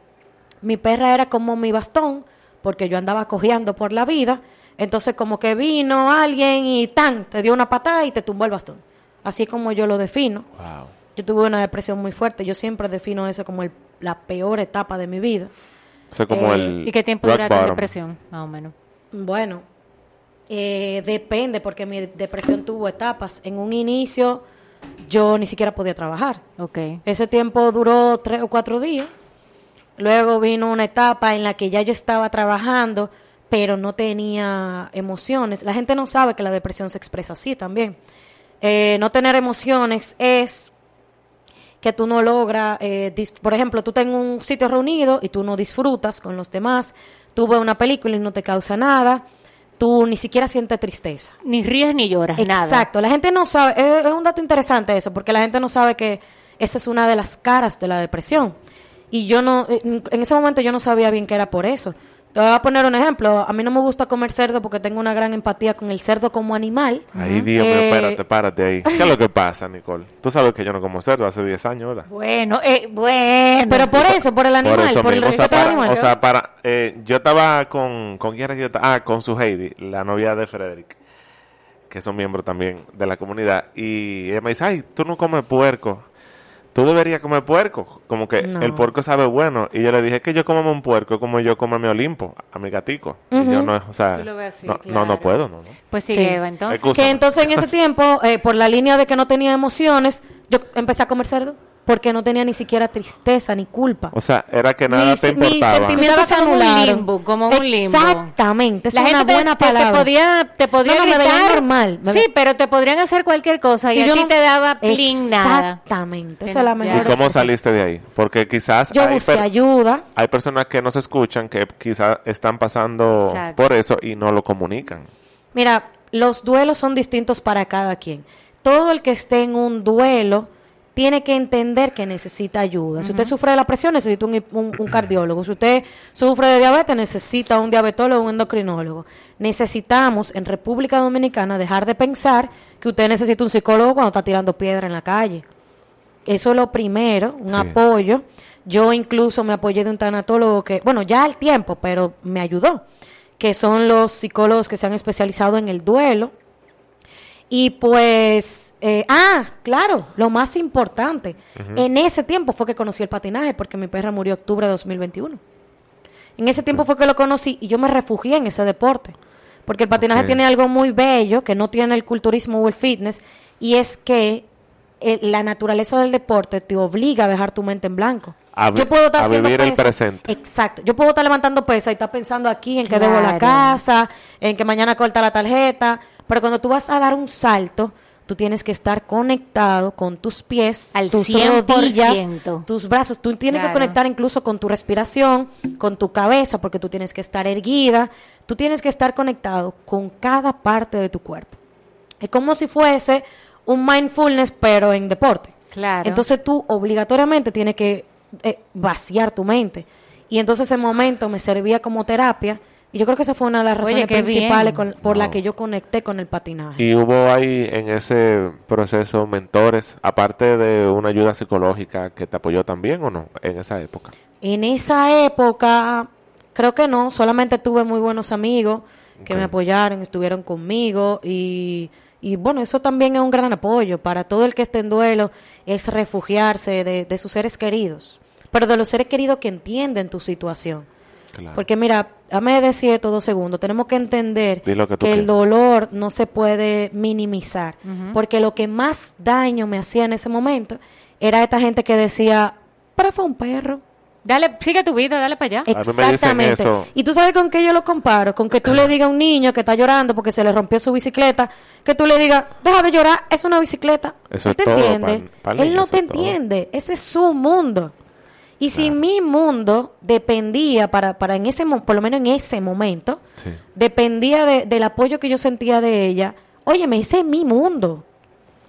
mi perra era como mi bastón, porque yo andaba cojeando por la vida. Entonces, como que vino alguien y tan, te dio una patada y te tumbó el bastón. Así es como yo lo defino. Wow. Yo tuve una depresión muy fuerte. Yo siempre defino eso como el- la peor etapa de mi vida. O sea, como Eh, el. ¿Y qué tiempo en bottom. depresión, más o menos? Bueno, eh, depende, porque mi depresión tuvo etapas. En un inicio, yo ni siquiera podía trabajar. Ok. Ese tiempo duró tres o cuatro días. Luego vino una etapa en la que ya yo estaba trabajando, pero no tenía emociones. La gente no sabe que la depresión se expresa así también. Eh, no tener emociones es que tú no logras, eh, por ejemplo, tú estás en un sitio reunido y tú no disfrutas con los demás, tú ves una película y no te causa nada, tú ni siquiera sientes tristeza. Ni ríes ni lloras, nada. Exacto, la gente no sabe, es, es un dato interesante eso, porque la gente no sabe que esa es una de las caras de la depresión. Y yo no, en en ese momento yo no sabía bien que era por eso. Te voy a poner un ejemplo, a mí no me gusta comer cerdo porque tengo una gran empatía con el cerdo como animal. Ay, Dios mío, Eh, espérate, párate ahí. ¿Qué es lo que pasa, Nicole? Tú sabes que yo no como cerdo hace 10 años, ¿verdad? Bueno, eh, bueno. Pero por eso, por el animal, Por eso por el. O sea, para, animal. o sea, para, eh, yo estaba con, ¿con quién era que yo estaba? Ah, con su Heidi, la novia de Frederick, que son miembros también de la comunidad. Y ella me dice, ay, tú no comes puerco. Tú deberías comer puerco. Como que No. el puerco sabe bueno. Y yo le dije que yo como un puerco como yo como a mi Olimpo, a mi gatico. Y yo no, o sea, así, no, no, claro. no puedo, no, no. Pues sí, Sí. Eva, entonces. Excusa. Que entonces en ese tiempo, eh, por la línea de que no tenía emociones, yo empecé a comer cerdo porque no tenía ni siquiera tristeza ni culpa. O sea, era que nada Mis- te mis importaba. sentimientos Estabas se como un limbo, como un limbo. Exactamente, esa la es una gente te- buena te, te palabra. podía, te podía No, no, me veía gritar. normal, me Sí, ve- pero te podrían hacer cualquier cosa y, a yo ti no- te daba plin nada. Exactamente, esa es la no- ¿Y mejor cómo saliste de ahí? Porque quizás Yo hay, busqué ayuda. hay personas que nos escuchan que quizás están pasando Exacto. por eso y no lo comunican. Mira, los duelos son distintos para cada quien. Todo el que esté en un duelo tiene que entender que necesita ayuda. Si usted sufre de la presión, necesita un, un- un cardiólogo. Si usted sufre de diabetes, necesita un diabetólogo o un endocrinólogo. Necesitamos en República Dominicana dejar de pensar que usted necesita un psicólogo cuando está tirando piedra en la calle. Eso es lo primero, un Sí. apoyo. Yo incluso me apoyé de un tanatólogo que, bueno, ya al tiempo, pero me ayudó, que son los psicólogos que se han especializado en el duelo. Y pues, eh, ah, claro, lo más importante, en ese tiempo fue que conocí el patinaje, porque mi perra murió octubre de 2021. En ese tiempo fue que lo conocí y yo me refugié en ese deporte. Porque el patinaje tiene algo muy bello que no tiene el culturismo o el fitness, y es que eh, la naturaleza del deporte te obliga a dejar tu mente en blanco. A vi- a vivir el presente. Exacto. Yo puedo estar levantando pesa y estar pensando aquí en que debo la casa, en que mañana corta la tarjeta, pero cuando tú vas a dar un salto, tú tienes que estar conectado con tus pies, Al tus 100%. rodillas, tus brazos. Tú tienes Claro. que conectar incluso con tu respiración, con tu cabeza, porque tú tienes que estar erguida. Tú tienes que estar conectado con cada parte de tu cuerpo. Es como si fuese un mindfulness, pero en deporte. Claro. Entonces tú obligatoriamente tienes que eh, vaciar tu mente. Y entonces ese momento me servía como terapia. Y yo creo que esa fue una de las razones principales con- por la que yo conecté con el patinaje. Y hubo ahí en ese proceso mentores, aparte de una ayuda psicológica que te apoyó también o no en esa época. En esa época, creo que no, solamente tuve muy buenos amigos que me apoyaron, estuvieron conmigo y, y bueno, eso también es un gran apoyo para todo el que esté en duelo, es refugiarse de, de sus seres queridos, pero de los seres queridos que entienden tu situación. Claro. Porque mira, dame decir esto dos segundos. Tenemos que entender que el dolor no se puede minimizar. Porque lo que más daño me hacía en ese momento era esta gente que decía, pero fue un perro. Dale, sigue tu vida, dale para allá. Me Exactamente. Y tú sabes con qué yo lo comparo, con que tú le digas a un niño que está llorando porque se le rompió su bicicleta, que tú le digas, deja de llorar, es una bicicleta. Eso Él es te todo, entiende. Él no te todo. entiende. Ese es su mundo. Y si mi mundo dependía, para, para en ese, mo- por lo menos en ese momento, Sí. dependía de- del apoyo que yo sentía de ella, óyeme, ese es mi mundo.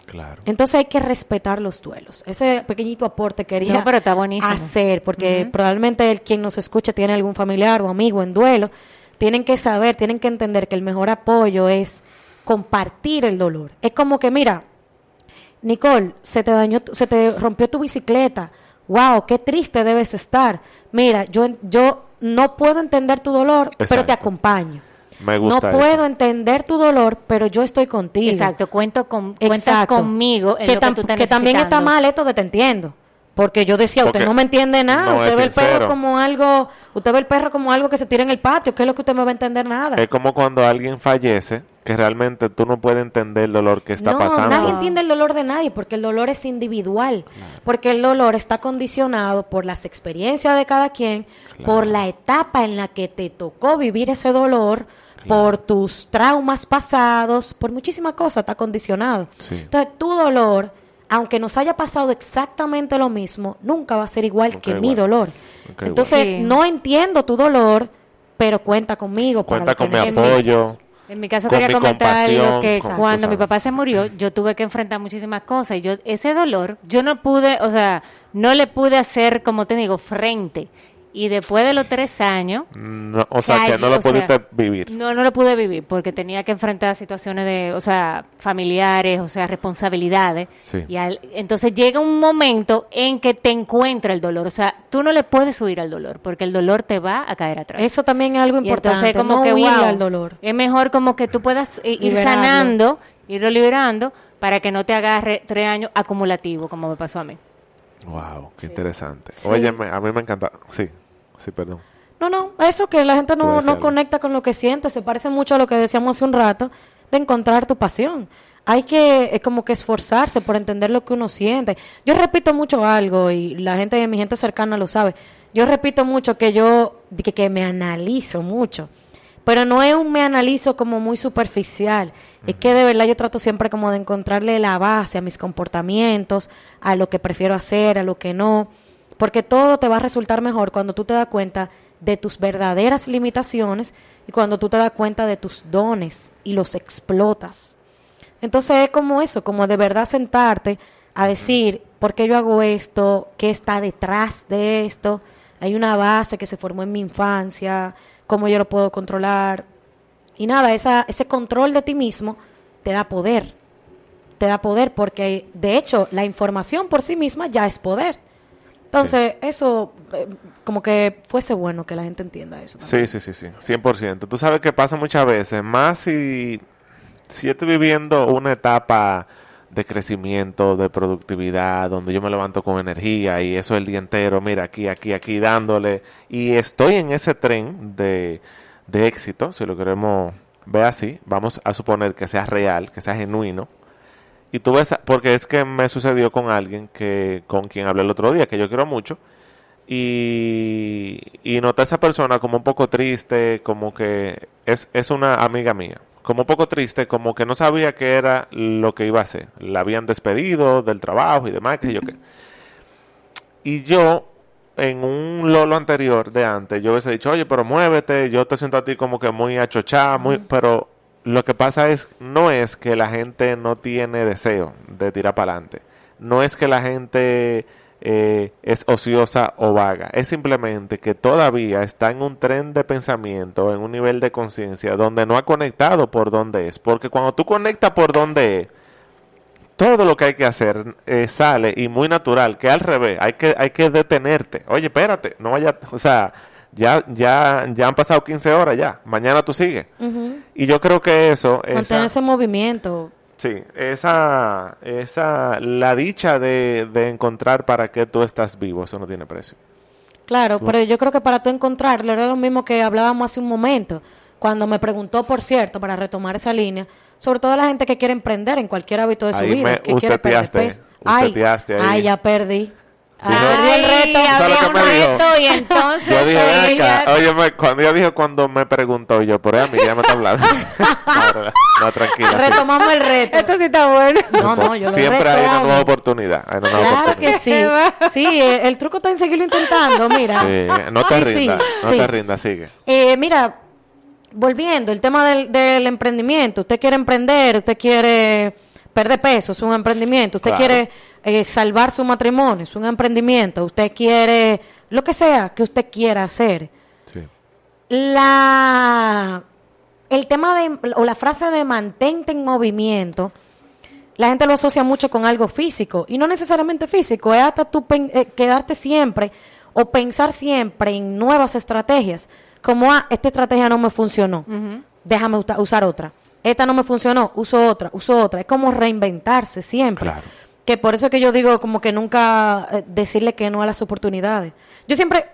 Claro. Entonces hay que respetar los duelos. Ese pequeñito aporte quería No, pero está buenísimo. hacer, porque probablemente el quien nos escucha tiene algún familiar o amigo en duelo. Tienen que saber, tienen que entender que el mejor apoyo es compartir el dolor. Es como que, mira, Nicole, se te dañó, se te rompió tu bicicleta. Wow, qué triste debes estar. Mira, yo, yo no puedo entender tu dolor, pero te acompaño. Me No gusta puedo eso. entender tu dolor, pero yo estoy contigo. Exacto, cuento con, cuentas Exacto. conmigo en que, lo que tam- tú estás que también está mal esto de te entiendo. Porque yo decía, usted no me entiende nada. no usted ve el perro como algo, usted ve el perro como algo que se tira en el patio. ¿Qué es lo que usted me va a entender nada? Es como cuando alguien fallece, que realmente tú no puedes entender el dolor que está no, pasando. nadie entiende el dolor de nadie porque el dolor es individual. Porque el dolor está condicionado por las experiencias de cada quien, por la etapa en la que te tocó vivir ese dolor, por tus traumas pasados, por muchísimas cosas está condicionado. Sí. Entonces, tu dolor, aunque nos haya pasado exactamente lo mismo, nunca va a ser igual que igual. mi dolor. Entonces. Sí. no entiendo tu dolor, pero cuenta conmigo. para Cuenta que con mi apoyo. En mi caso quería mi comentar algo que con- cuando mi papá se murió, yo tuve que enfrentar muchísimas cosas y yo ese dolor, yo no pude, o sea, no le pude hacer, como te digo, frente. Y después de los tres años, No, o sea, que no lo sea, pudiste vivir. no, no lo pude vivir porque tenía que enfrentar situaciones de, o sea, familiares, o sea, responsabilidades. Sí. Y al- entonces llega un momento en que te encuentra el dolor. O sea, tú no le puedes huir al dolor porque el dolor te va a caer atrás. Eso también es algo Y importante. entonces como no que wow, al dolor. Es mejor como que tú puedas eh, ir Liberarlo. sanando, irlo liberando para que no te agarre tres años acumulativo como me pasó a mí. Wow, qué interesante. Oye, a mí me encanta. Sí, sí, perdón. No, no, eso que la gente no, no conecta con lo que siente, se parece mucho a lo que decíamos hace un rato, de encontrar tu pasión. Hay que es como que esforzarse por entender lo que uno siente. Yo repito mucho algo y la gente, mi gente cercana lo sabe. Yo repito mucho que yo, que, que me analizo mucho. Pero no es un me analizo como muy superficial. Es que de verdad yo trato siempre como de encontrarle la base a mis comportamientos, a lo que prefiero hacer, a lo que no. Porque todo te va a resultar mejor cuando tú te das cuenta de tus verdaderas limitaciones y cuando tú te das cuenta de tus dones y los explotas. Entonces es como eso, como de verdad sentarte a decir, ¿por qué yo hago esto? ¿Qué está detrás de esto? Hay una base que se formó en mi infancia, ¿cómo yo lo puedo controlar? Y nada, esa, ese control de ti mismo te da poder. Te da poder porque, de hecho, la información por sí misma ya es poder. Entonces, eso, eh, como que fuese bueno que la gente entienda eso. también. Sí, sí, sí, sí, 100%. Tú sabes que pasa muchas veces, más si, si yo estoy viviendo una etapa de crecimiento, de productividad, donde yo me levanto con energía y eso el día entero, mira, aquí, aquí, aquí, dándole, y estoy en ese tren de, de éxito, si lo queremos ver así, vamos a suponer que sea real, que sea genuino, y tú ves, porque es que me sucedió con alguien que con quien hablé el otro día, que yo quiero mucho, y, y noté a esa persona como un poco triste, como que es, es una amiga mía, como un poco triste, como que no sabía qué era lo que iba a hacer. La habían despedido del trabajo y demás, que yo qué. Y yo, en un Lolo anterior de antes, yo hubiese dicho, oye, pero muévete, yo te siento a ti como que muy achochada, muy, pero lo que pasa es, no es que la gente no tiene deseo de tirar para adelante. No es que la gente eh, es ociosa o vaga. Es simplemente que todavía está en un tren de pensamiento, en un nivel de conciencia, donde no ha conectado por donde es. Porque cuando tú conectas por donde es, todo lo que hay que hacer eh, sale y muy natural, que al revés, hay que, hay que detenerte. Oye, espérate, no vaya, o sea, ya, ya, ya han pasado 15 horas ya, mañana tú sigues. Y yo creo que eso... Mantener ese movimiento. Sí, esa, esa, la dicha de, de encontrar para qué tú estás vivo, eso no tiene precio. Claro, pero yo creo que para tú encontrarlo era lo mismo que hablábamos hace un momento, cuando me preguntó, por cierto, para retomar esa línea, sobre todo la gente que quiere emprender en cualquier hábito de su Ahí vida, me- que usted quiere perder peso. usted Ay, ahí. ay, ya perdí. Dijo- Perdí el reto. Ay, ¿Sabes había lo que un me dijo? reto y entonces Yo dije, ven acá, oye, me- cuando ella dijo cuando me preguntó, yo, por ahí a mí ya me está hablando. no, no, tranquila. sí. Retomamos el reto. Esto sí está bueno. No, no, yo lo Siempre hay una nueva oportunidad. Hay una nueva Claro que sí. Sí, eh, el truco está en seguirlo intentando, mira. Sí, no te Sí, sí, rindas, no sí. te rindas, sigue. Eh, mira, volviendo, el tema del, del emprendimiento. Usted quiere emprender, usted quiere perder peso, es un emprendimiento. Usted Claro. quiere eh, salvar su matrimonio, es un emprendimiento. Usted quiere lo que sea que usted quiera hacer. Sí. La el tema de o la frase de mantente en movimiento, la gente lo asocia mucho con algo físico y no necesariamente físico, es hasta tú pen- eh, quedarte siempre o pensar siempre en nuevas estrategias, como ah, esta estrategia no me funcionó, déjame usar otra. Esta no me funcionó, uso otra, uso otra. Es como reinventarse siempre. Claro. Que por eso que yo digo como que nunca eh, decirle que no a las oportunidades. Yo siempre,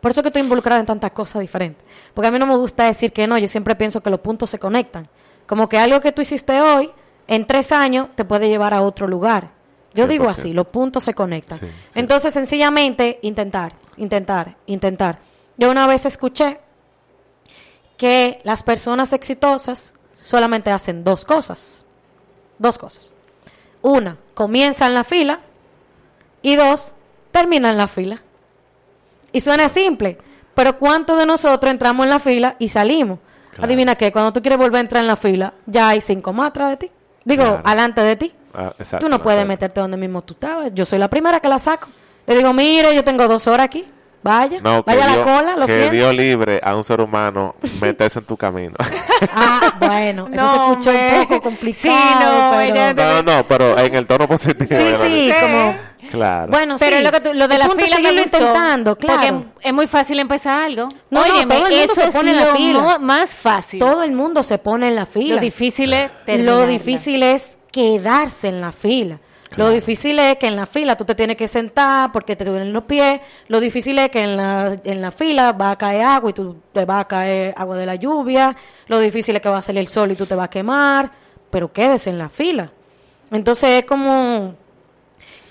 por eso que estoy involucrada en tantas cosas diferentes. Porque a mí no me gusta decir que no, yo siempre pienso que los puntos se conectan. Como que algo que tú hiciste hoy, en tres años, te puede llevar a otro lugar. Yo digo 100%. así, los puntos se conectan. Sí, sí. Entonces, sencillamente, intentar, intentar, intentar. Yo una vez escuché que las personas exitosas solamente hacen dos cosas. Dos cosas. Una, comienzan la fila. Y dos, terminan la fila. Y suena simple, pero ¿cuántos de nosotros entramos en la fila y salimos? Claro. Adivina qué, cuando tú quieres volver a entrar en la fila, ya hay cinco más atrás de ti. Digo, Claro. alante de ti. Ah, exacto, tú no puedes meterte donde mismo tú estabas. Yo soy la primera que la saco. Le digo, mire, yo tengo dos horas aquí. Vaya, No, vaya la Dios- cola, lo que siento. Dios libre a un ser humano meterse en tu camino. Ah, bueno, eso No, se escuchó hombre. un poco complicado. Sí, no, pero... ella- no, no, pero en el tono positivo. Sí, sí, como... Claro. Bueno, Pero sí. lo, que tú- lo de El la fila me gustó, intentando, claro. Porque es muy fácil empezar algo. No, no, Óyeme, todo el mundo eso se es pone en la fila. más fácil. Todo el mundo se pone en la fila. Lo difícil es Lo difícil es quedarse en la fila. Claro. Lo difícil es que en la fila tú te tienes que sentar porque te duelen los pies. Lo difícil es que en la, en la fila va a caer agua y tú te va a caer agua de la lluvia. Lo difícil es que va a salir el sol y tú te vas a quemar. Pero quédese en la fila. Entonces es como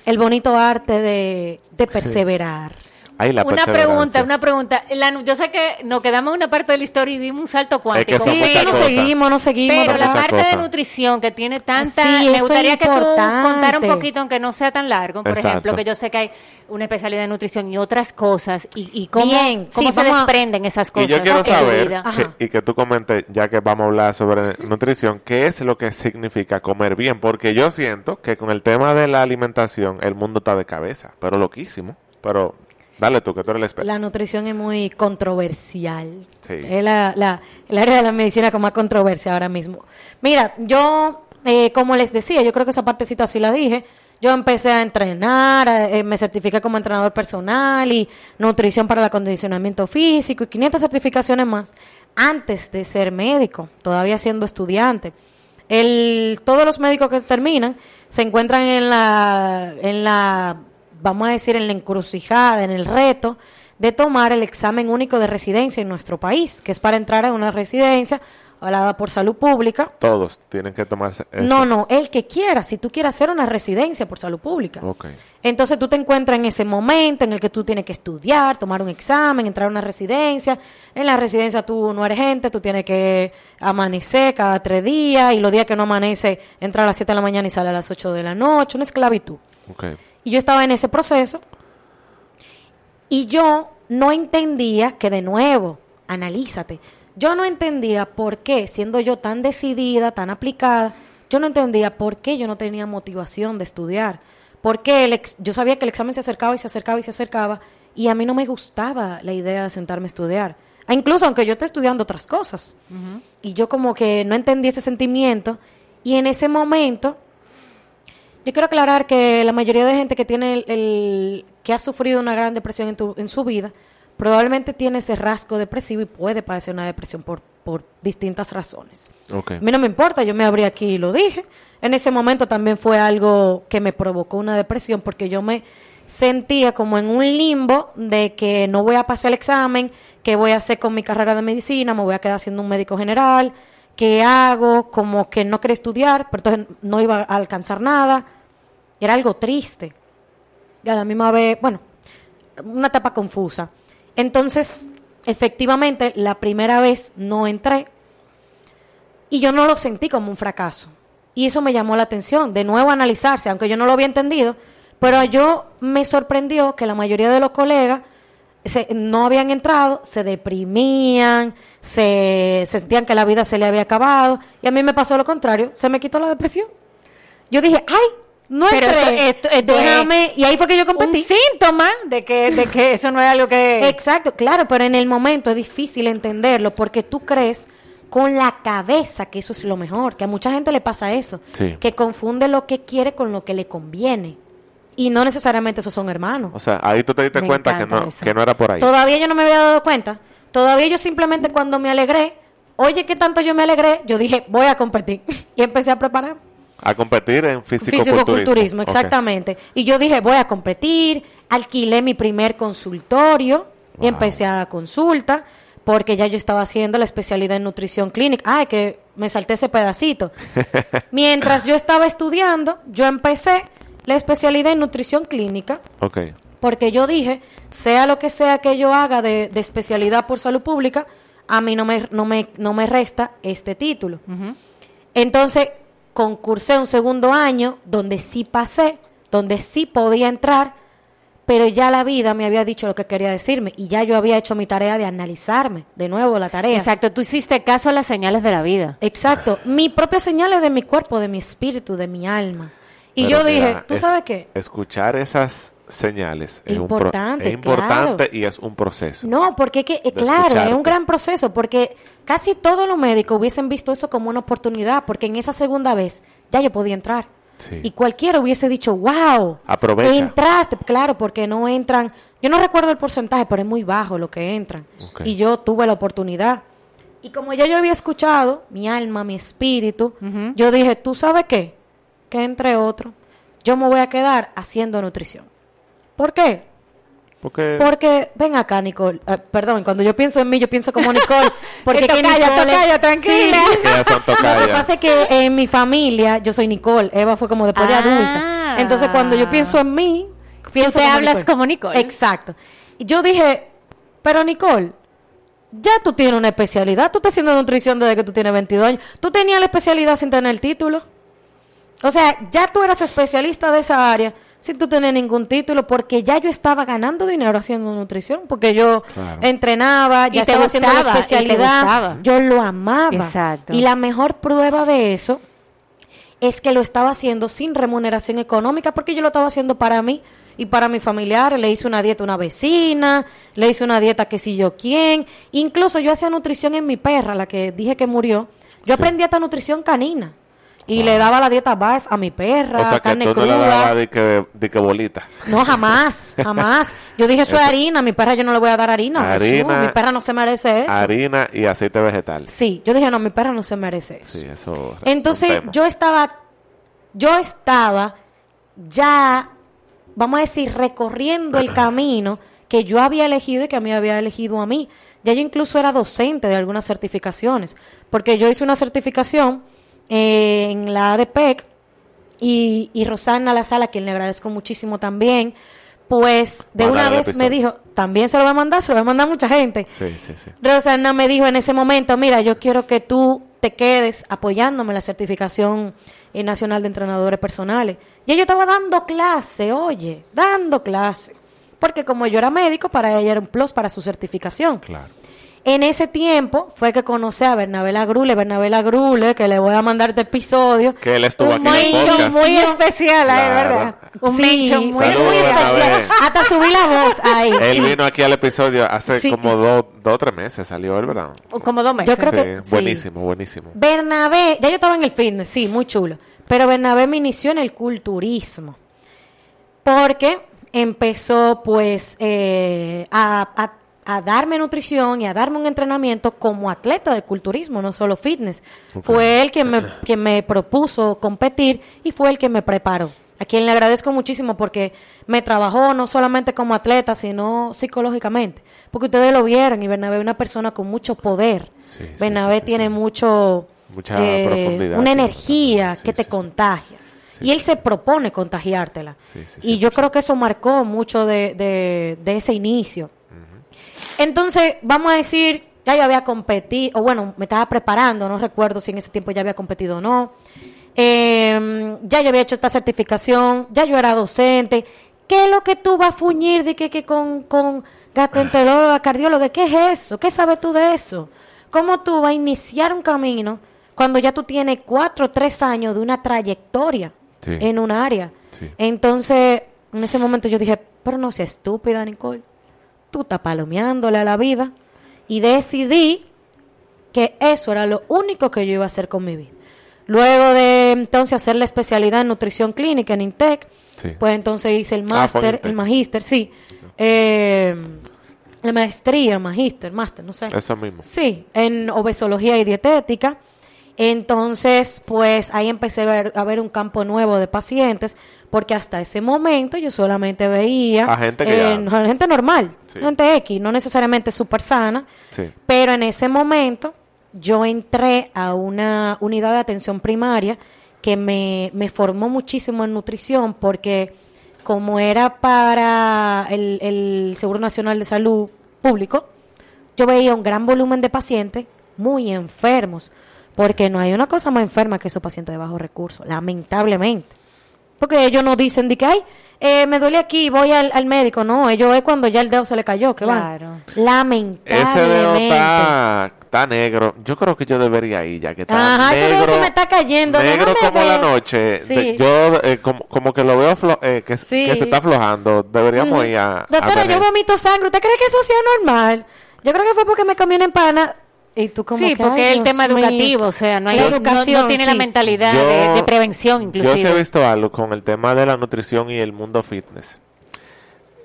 el bonito arte de, de perseverar. Ahí la una pregunta, una pregunta. La yo sé que nos quedamos en una parte de la historia y dimos un salto cuántico. Sí, muchas no cosas. seguimos, no seguimos. Pero la parte de nutrición que tiene tanta, Sí, me es gustaría que tú contara un poquito, aunque no sea tan largo, por Exacto. ejemplo, que yo sé que hay una especialidad de nutrición y otras cosas, y, y cómo, Bien, cómo sí, se vamos a- desprenden esas Y cosas. yo quiero saber, que- y que tú comentes, ya que vamos a hablar sobre nutrición, ¿qué es lo que significa comer bien? Porque yo siento que con el tema de la alimentación, el mundo está de cabeza, pero loquísimo. Pero dale tú, que tú eres el experto. La nutrición es muy controversial. Sí. Es la, la- el área de la medicina con más controversia ahora mismo. Mira, yo, eh, como les decía, yo creo que esa partecita sí la dije. Yo empecé a entrenar, a- eh, me certifiqué como entrenador personal y nutrición para el acondicionamiento físico y 500 certificaciones más antes de ser médico, todavía siendo estudiante. El, todos los médicos que terminan se encuentran en la, en la, vamos a decir, en la encrucijada, en el reto de tomar el examen único de residencia en nuestro país, que es para entrar en una residencia avalada por salud pública. Todos tienen que tomarse eso. No, no, el que quiera, si tú quieres hacer una residencia por salud pública. Ok. Entonces tú te encuentras en ese momento en el que tú tienes que estudiar, tomar un examen, entrar a una residencia. En la residencia tú no eres gente, tú tienes que amanecer cada tres días y los días que no amanece, entrar a las 7 de la mañana y sale a las 8 de la noche, una esclavitud. Ok. Y yo estaba en ese proceso y yo no entendía que de nuevo, analízate, yo no entendía por qué, siendo yo tan decidida, tan aplicada, yo no entendía por qué yo no tenía motivación de estudiar. Porque el ex- yo sabía que el examen se acercaba y se acercaba y se acercaba y a mí no me gustaba la idea de sentarme a estudiar. Ah, Incluso aunque yo esté estudiando otras cosas. Y yo como que no entendí ese sentimiento y en ese momento yo quiero aclarar que la mayoría de gente que tiene el, el- que ha sufrido una gran depresión en, tu- en su vida probablemente tiene ese rasgo depresivo y puede padecer una depresión por, por distintas razones. A mí no me importa, yo me abrí aquí y lo dije. En ese momento también fue algo que me provocó una depresión porque yo me sentía como en un limbo de que no voy a pasar el examen, qué voy a hacer con mi carrera de medicina, me voy a quedar siendo un médico general, qué hago, como que no quería estudiar, pero entonces no iba a alcanzar nada. Era algo triste. Y a la misma vez, bueno, una etapa confusa. Entonces, efectivamente, la primera vez no entré y yo no lo sentí como un fracaso. Y eso me llamó la atención, de nuevo analizarse, aunque yo no lo había entendido, pero yo me sorprendió que la mayoría de los colegas se- no habían entrado, se deprimían, se sentían que la vida se le había acabado, y a mí me pasó lo contrario, se me quitó la depresión. Yo dije, ay, no Pero entré, esto- esto- esto es déjame, y ahí fue que yo Un competí. síntoma de que, de que eso no es algo que... Exacto, claro, pero en el momento es difícil entenderlo porque tú crees con la cabeza que eso es lo mejor, que a mucha gente le pasa eso, Sí. que confunde lo que quiere con lo que le conviene. Y no necesariamente esos son hermanos. O sea, ahí tú te diste Me cuenta que no, eso. que no era por ahí. Todavía yo no me había dado cuenta. Todavía yo simplemente cuando me alegré, oye, ¿qué tanto yo me alegré? Yo dije, voy a competir. Y empecé a preparar. A competir en físico-culturismo. Físico-culturismo, Ok. exactamente. Y yo dije, voy a competir, alquilé mi primer consultorio y empecé a dar consulta porque ya yo estaba haciendo la especialidad en nutrición clínica. Ay, que me salté ese pedacito. Mientras yo estaba estudiando, yo empecé la especialidad en nutrición clínica Ok. porque yo dije, sea lo que sea que yo haga de, de especialidad por salud pública, a mí no me, no me, no me resta este título. Entonces, concursé un segundo año donde sí pasé, donde sí podía entrar, pero ya la vida me había dicho lo que quería decirme y ya yo había hecho mi tarea de analizarme de nuevo la tarea. Exacto, tú hiciste caso a las señales de la vida. Exacto, mi propia señal es de mi cuerpo, de mi espíritu, de mi alma. Y Pero yo dije, ¿tú es- sabes qué? Escuchar esas señales es, un Importante, es importante claro. y es un proceso. No, porque que, eh, claro, es un gran proceso, porque casi todos los médicos hubiesen visto eso como una oportunidad, porque en esa segunda vez ya yo podía entrar. Sí. Y cualquiera hubiese dicho, wow, Aprovecha. entraste, claro, porque no entran, yo no recuerdo el porcentaje, pero es muy bajo lo que entran. Y yo tuve la oportunidad. Y como ya yo había escuchado, mi alma, mi espíritu, yo dije, ¿tú sabes qué? Que entre otros, yo me voy a quedar haciendo nutrición. ¿Por qué? Porque Porque, ven acá, Nicole. Eh, perdón, cuando yo pienso en mí, yo pienso como Nicole. Porque Que Nicole- tocaya, tranquila. Sí. Lo que pasa es que en mi familia, yo soy Nicole. Eva fue como después de Ah. adulta. Entonces, cuando yo pienso en mí, pienso te como hablas Nicole. como Nicole. Exacto. Y yo dije, pero Nicole, ya tú tienes una especialidad. Tú estás haciendo nutrición desde que tú tienes 22 años. Tú tenías la especialidad sin tener el título. O sea, ya tú eras especialista de esa área sin tú tener ningún título, porque ya yo estaba ganando dinero haciendo nutrición, porque yo Claro. entrenaba, Y ya te estaba haciendo la gustaba, y te especialidad, gustaba. yo lo amaba. Exacto. Y la mejor prueba de eso es que lo estaba haciendo sin remuneración económica, porque yo lo estaba haciendo para mí y para mi familiar. Le hice una dieta a una vecina, le hice una dieta que si yo quién. Incluso yo hacía nutrición en mi perra, la que dije que murió. Yo aprendí hasta nutrición canina. Y le daba la dieta BARF a mi perra, o sea que carne tú no le cruda. de que, de que bolita. No, jamás, jamás. Yo dije, eso es harina, a mi perra yo no le voy a dar harina. Jesús, Harina, mi perra no se merece eso. Harina y aceite vegetal. Sí, yo dije, no, mi perra no se merece eso. Sí, eso. Entonces yo estaba, yo estaba ya, vamos a decir, recorriendo el camino que yo había elegido y que a mí había elegido a mí. Ya yo incluso era docente de algunas certificaciones, porque yo hice una certificación eh, en la ADPEC y, y Rosana La Sala, quien le agradezco muchísimo también, pues de una vez me dijo, también se lo va a mandar, se lo va a mandar mucha gente. Sí, sí, sí. Rosana me dijo en ese momento, mira, yo quiero que tú te quedes apoyándome en la certificación eh, nacional de entrenadores personales. Y yo estaba dando clase, oye, dando clase. Porque como yo era médico, para ella era un plus para su certificación. Claro. En ese tiempo fue que conocí a Bernabé Lagrule, Bernabé Lagrule, que le voy a mandar este episodio. Que él estuvo Un aquí en el mention podcast. muy especial, Claro. ¿verdad? Un Sí, mention muy Saludos, muy especial. Hasta subí la voz ahí. Él sí. vino aquí al episodio hace Sí. como dos dos o tres meses, salió él, ¿verdad? Como dos meses. Yo creo Sí, que sí. buenísimo, buenísimo. Bernabé, ya yo estaba en el fitness, sí, muy chulo. Pero Bernabé me inició en el culturismo. Porque empezó, pues, eh, a, a- a darme nutrición y a darme un entrenamiento como atleta de culturismo, no solo fitness. Fue él quien me, quien me propuso competir y fue el que me preparó. A quien le agradezco muchísimo porque me trabajó no solamente como atleta, sino psicológicamente. Porque ustedes lo vieron y Bernabé es una persona con mucho poder. Sí, Bernabé sí, sí, tiene mucho Mucha eh, profundidad, una energía que te contagia. Y él se propone contagiártela. Y yo creo que eso marcó mucho de, de- de ese inicio. Entonces, vamos a decir, ya yo había competido, o bueno, me estaba preparando, no recuerdo si en ese tiempo ya había competido o no. Eh, ya yo había hecho esta certificación, ya yo era docente. ¿Qué es lo que tú vas a fuñir de que, que con, con gastroenteróloga, cardióloga? ¿Qué es eso? ¿Qué sabes tú de eso? ¿Cómo tú vas a iniciar un camino cuando ya tú tienes cuatro o tres años de una trayectoria Sí. en un área? Sí. Entonces, en ese momento yo dije, pero no seas estúpida, Nicole. Tú estás palomeándole a la vida. Y decidí que eso era lo único que yo iba a hacer con mi vida. Luego de entonces hacer la especialidad en nutrición clínica en INTEC, Sí. pues entonces hice el Ah, máster, el magíster, sí. Eh, la maestría, magíster, máster, no sé. Eso mismo. Sí, en obesología y dietética. Entonces, pues ahí empecé a ver, a ver un campo nuevo de pacientes, porque hasta ese momento yo solamente veía A gente que ya- gente normal, Sí. gente X, no necesariamente súper sana, Sí. pero en ese momento yo entré a una unidad de atención primaria que me, me formó muchísimo en nutrición porque como era para el, el Seguro Nacional de Salud Público, yo veía un gran volumen de pacientes muy enfermos, porque no hay una cosa más enferma que esos pacientes de bajos recursos, lamentablemente. Porque ellos no dicen de que, ay, eh, me duele aquí, voy al, al médico. No, ellos es cuando ya el dedo se le cayó, que Claro. van. Lamentablemente. Ese dedo está, está negro. Yo creo que yo debería ir ya que está Ajá, ese negro. dedo se me está cayendo. Negro déjame como la noche. Sí. De- yo eh, como, como que lo veo flo- eh, que, Sí. que se está aflojando. Deberíamos ir a, a Doctora, ver yo vomito sangre. ¿Usted cree que eso sea normal? Yo creo que fue porque me comí una empana. Y tú como sí, que, porque es el Dios tema mío. educativo, o sea, no hay La no- no, educación, tiene sí. la mentalidad Yo- de, de prevención Yo inclusive. sí he visto algo con el tema de la nutrición y el mundo fitness.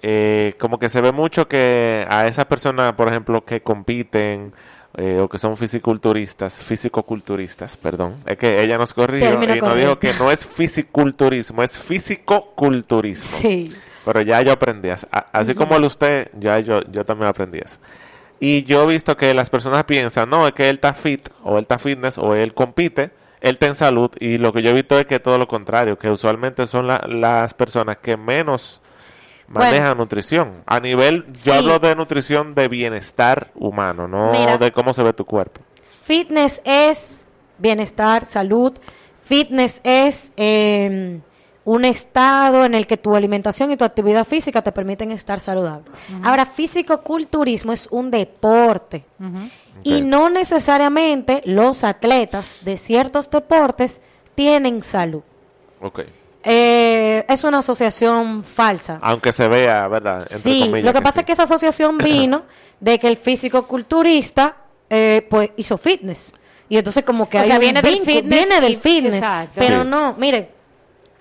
Eh, como que se ve mucho que a esas personas, por ejemplo, que compiten eh, o que son fisiculturistas, fisicoculturistas, perdón, es que ella nos corrigió y nos dijo que no es fisiculturismo, es fisicoculturismo. Sí. Pero ya yo aprendí Así como el usted, ya yo, yo también aprendí eso. Y yo he visto que las personas piensan, no, es que él está fit, o él está fitness, o él compite, él está en salud. Y lo que yo he visto es que todo lo contrario, que usualmente son la- las personas que menos manejan Bueno. nutrición. A nivel, yo hablo de nutrición de bienestar humano, no Mira. de cómo se ve tu cuerpo. Fitness es bienestar, salud. Fitness es eh, un estado en el que tu alimentación y tu actividad física te permiten estar saludable. Ahora, físico-culturismo es un deporte. Y no necesariamente los atletas de ciertos deportes tienen salud. Ok. Eh, es una asociación falsa. Aunque se vea, ¿verdad? Entre Sí, comillas lo que pasa es que esa asociación vino de que el físico culturista eh, pues hizo fitness. Y entonces como que O hay sea, viene del fitness viene del y- fitness. exacto. Pero Sí. no, mire,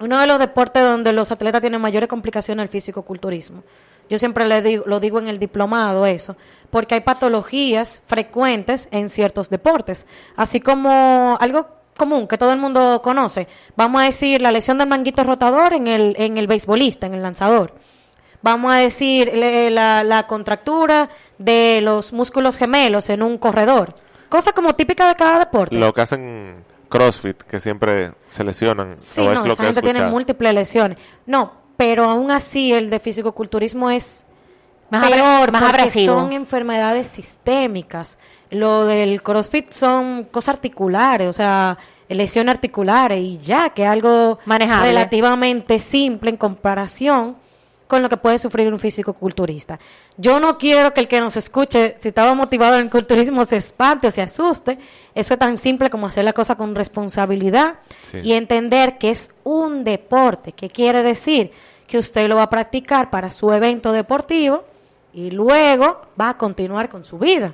uno de los deportes donde los atletas tienen mayores complicaciones es el físico culturismo. Yo siempre le digo, lo digo en el diplomado eso, porque hay patologías frecuentes en ciertos deportes, así como algo común que todo el mundo conoce. Vamos a decir la lesión del manguito rotador en el en el beisbolista, en el lanzador. vamos a decir, la, la contractura de los músculos gemelos en un corredor. Cosa como típica de cada deporte. Lo que hacen CrossFit, que siempre se lesionan. Sí, o es no, lo esa que gente tiene múltiples lesiones. No, pero aún así el de fisicoculturismo es Más peor más porque abrasivo. son enfermedades sistémicas. Lo del CrossFit son cosas articulares, o sea, lesiones articulares y ya, que es algo Manejable. relativamente simple en comparación con lo que puede sufrir un físico-culturista. Yo no quiero que el que nos escuche, si estaba motivado en el culturismo, se espante o se asuste. Eso es tan simple como hacer la cosa con responsabilidad Sí. y entender que es un deporte. ¿Qué quiere decir? Que usted lo va a practicar para su evento deportivo y luego va a continuar con su vida.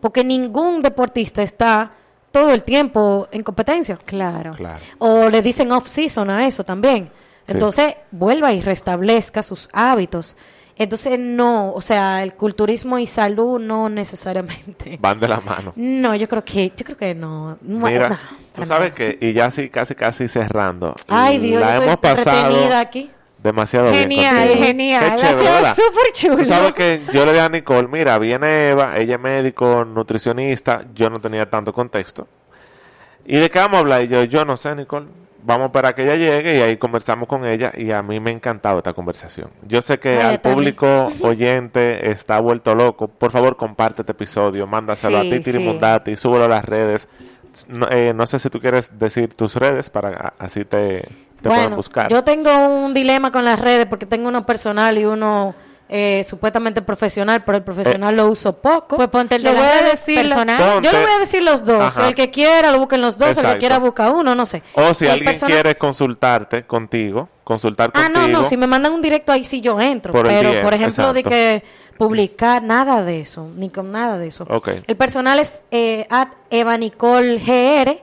Porque ningún deportista está todo el tiempo en competencia. Claro. Claro. O le dicen off-season a eso también. Sí. Entonces, vuelva y restablezca sus hábitos. Entonces, no, o sea, el culturismo y salud no necesariamente. Van de la mano. No, yo creo que, yo creo que no. Mira, no, tú sabes que, y ya así, casi, casi cerrando. Ay, Dios, la yo hemos pasado aquí. demasiado bien. Genial, contigo. genial. Qué Ha chévere, sido súper chulo. Tú sabes que yo le dije a Nicole, mira, viene Eva, ella es médico, nutricionista, yo no tenía tanto contexto. ¿Y de qué vamos a hablar? Y yo, yo no sé, Nicole. Vamos a esperar a que ella llegue y ahí conversamos con ella y a mí me ha encantado esta conversación. Yo sé que Ay, al público oyente está vuelto loco. Por favor, comparte este episodio, mándaselo Sí, a Titi sí. Mundati, súbelo a las redes. No, eh, no sé si tú quieres decir tus redes para así te, te puedan Bueno, buscar. yo tengo un dilema con las redes porque tengo uno personal y uno eh, supuestamente profesional, pero el profesional lo uso poco. Pues ponte el Le voy a decir personal. Ponte- Yo le voy a decir los dos. Ajá. El que quiera lo busquen los dos, el que quiera busca uno, no sé. o si El alguien personal- quiere consultarte contigo, consultar Ah, contigo. no, no, si me mandan un directo ahí sí yo entro. Por el pero, DM, por ejemplo, de que publicar nada de eso, ni con nada de eso. Ok. El personal es eh, at Eva Nicole GR,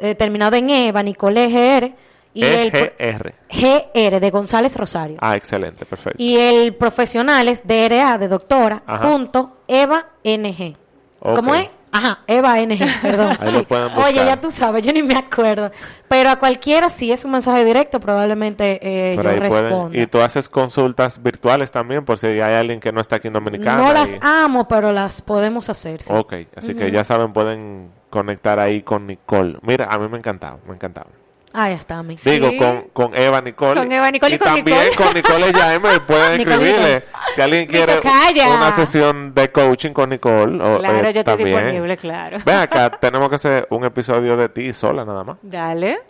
eh, terminado en Eva Nicole GR. Y el pro- EGR. GR de González Rosario. Ah, excelente, perfecto. Y el profesional es DRA de doctora, Ajá. punto, Eva NG. Ok. ¿Cómo es? Ajá, Eva NG, perdón. Ahí lo pueden buscar. Oye, ya tú sabes, yo ni me acuerdo. Pero a cualquiera, si es un mensaje directo, probablemente eh, yo pueden- responda. Y tú haces consultas virtuales también, por si hay alguien que no está aquí en Dominicana. No las y- amo, pero las podemos hacer. sí. Ok, así que ya saben, pueden conectar ahí con Nicole. Mira, a mí me ha encantado, me ha encantado. Ah, ya está, mi. Digo, Sí. con, con Eva Nicole. Con Eva Nicole y con también Nicole. con Nicole Jaime pueden Nicolito. escribirle. Si alguien quiere una sesión de coaching con Nicole. O, Claro, eh, yo estoy también. disponible, claro. Ven acá, tenemos que hacer un episodio de ti sola nada más. Dale.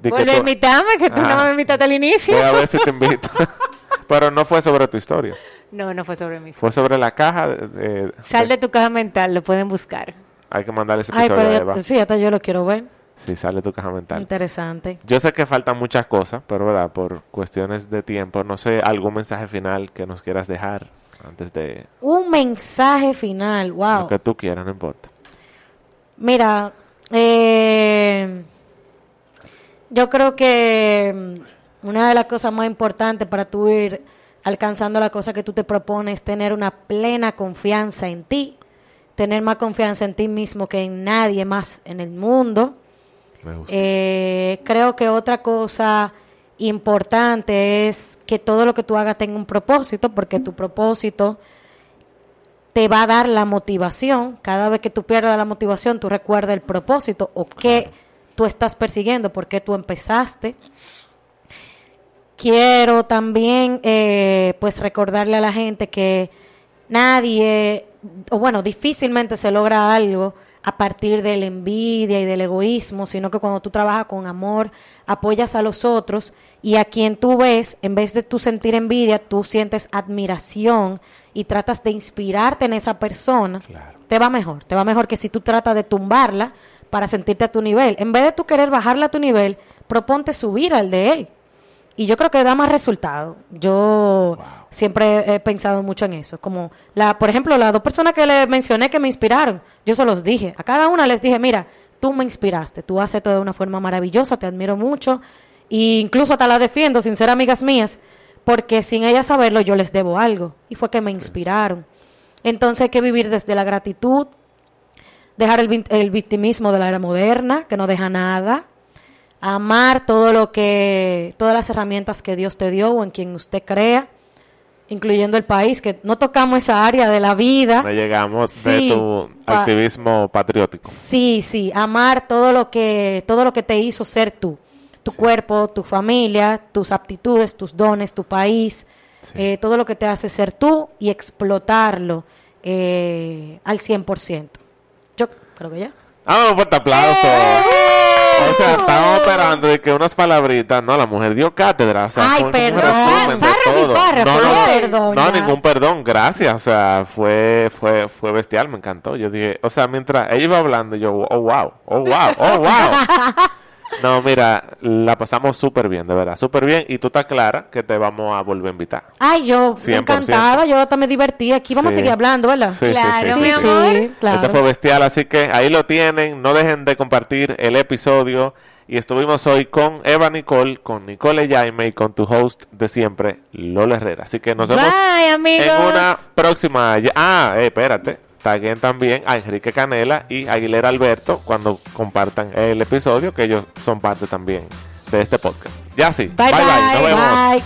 Di que a tú- invitarme, que tú Ah. no me invitaste al inicio. Voy a ver si te invito. Pero no fue sobre tu historia. No, no fue sobre mí. Fue sobre la caja. de- de- Sal de tu caja mental, lo pueden buscar. Hay que mandarle ese Ay, episodio pero a ya- Eva. sí, hasta yo lo quiero ver. Sí, sale tu caja mental. Interesante. Yo sé que faltan muchas cosas, pero verdad, por cuestiones de tiempo, no sé, algún mensaje final que nos quieras dejar antes de Un mensaje final, wow. lo que tú quieras, no importa. Mira, eh, yo creo que mm, una de las cosas más importantes para tú ir alcanzando la cosa que tú te propones es tener una plena confianza en ti, tener más confianza en ti mismo que en nadie más en el mundo. Eh, creo que otra cosa importante es que todo lo que tú hagas tenga un propósito, porque tu propósito te va a dar la motivación. Cada vez que tú pierdas la motivación, tú recuerdas el propósito o qué tú estás persiguiendo, por qué tú empezaste. Quiero también, eh, pues, recordarle a la gente que nadie, o bueno, difícilmente se logra algo a partir de la envidia y del egoísmo, sino que cuando tú trabajas con amor, apoyas a los otros y a quien tú ves, en vez de tú sentir envidia, tú sientes admiración y tratas de inspirarte en esa persona, Claro. te va mejor. Te va mejor que si tú tratas de tumbarla para sentirte a tu nivel. En vez de tú querer bajarla a tu nivel, proponte subir al de él. Y yo creo que da más resultado. Yo siempre he pensado mucho en eso. Como, la, por ejemplo, las dos personas que le mencioné que me inspiraron, yo se los dije. A cada una les dije, mira, tú me inspiraste, tú haces todo de una forma maravillosa, te admiro mucho. E incluso hasta la defiendo sin ser amigas mías, porque sin ellas saberlo yo les debo algo. Y fue que me inspiraron. Entonces hay que vivir desde la gratitud, dejar el, el victimismo de la era moderna, que no deja nada, amar todo lo que, todas las herramientas que Dios te dio o en quien usted crea, incluyendo el país, que no tocamos esa área de la vida. No llegamos de Sí, tu pa- activismo patriótico. Sí, sí, amar todo lo que todo lo que te hizo ser tú, tu cuerpo, tu familia, tus aptitudes, tus dones, tu país, Sí. eh, todo lo que te hace ser tú y explotarlo eh, al 100%. Yo creo que ya. Ah, un fuerte aplauso. O sea, estábamos esperando de que unas palabritas, no, la mujer dio cátedra, o sea, Ay, fue un perdón, resumen de todo. no, perdón, no, ningún perdón, gracias, o sea, fue, fue, fue bestial, me encantó. Yo dije, o sea, mientras ella iba hablando, yo, oh wow, oh wow, oh wow. No, mira, la pasamos súper bien, de verdad, súper bien, y tú estás clara que te vamos a volver a invitar. Ay, yo 100%. encantada, yo también me divertí. Aquí vamos Sí. a seguir hablando, ¿verdad? Sí, sí, Claro, sí, mi sí, sí. amor. Sí, claro. Este fue bestial, así que ahí lo tienen. No dejen de compartir el episodio. Y estuvimos hoy con Eva Nicole, con Nicole Jaime y con tu host de siempre, Lola Herrera. Así que nos vemos Bye, en una próxima. Ah, eh, espérate. Taguen también a Enrique Canela y Aguilera Alberto cuando compartan el episodio, que ellos son parte también de este podcast. Ya sí. Bye, bye, Nos vemos. bye.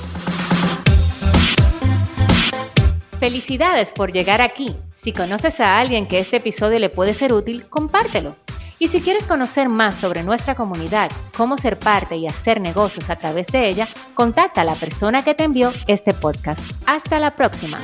Felicidades por llegar aquí. Si conoces a alguien que este episodio le puede ser útil, compártelo. Y si quieres conocer más sobre nuestra comunidad, cómo ser parte y hacer negocios a través de ella, contacta a la persona que te envió este podcast. Hasta la próxima.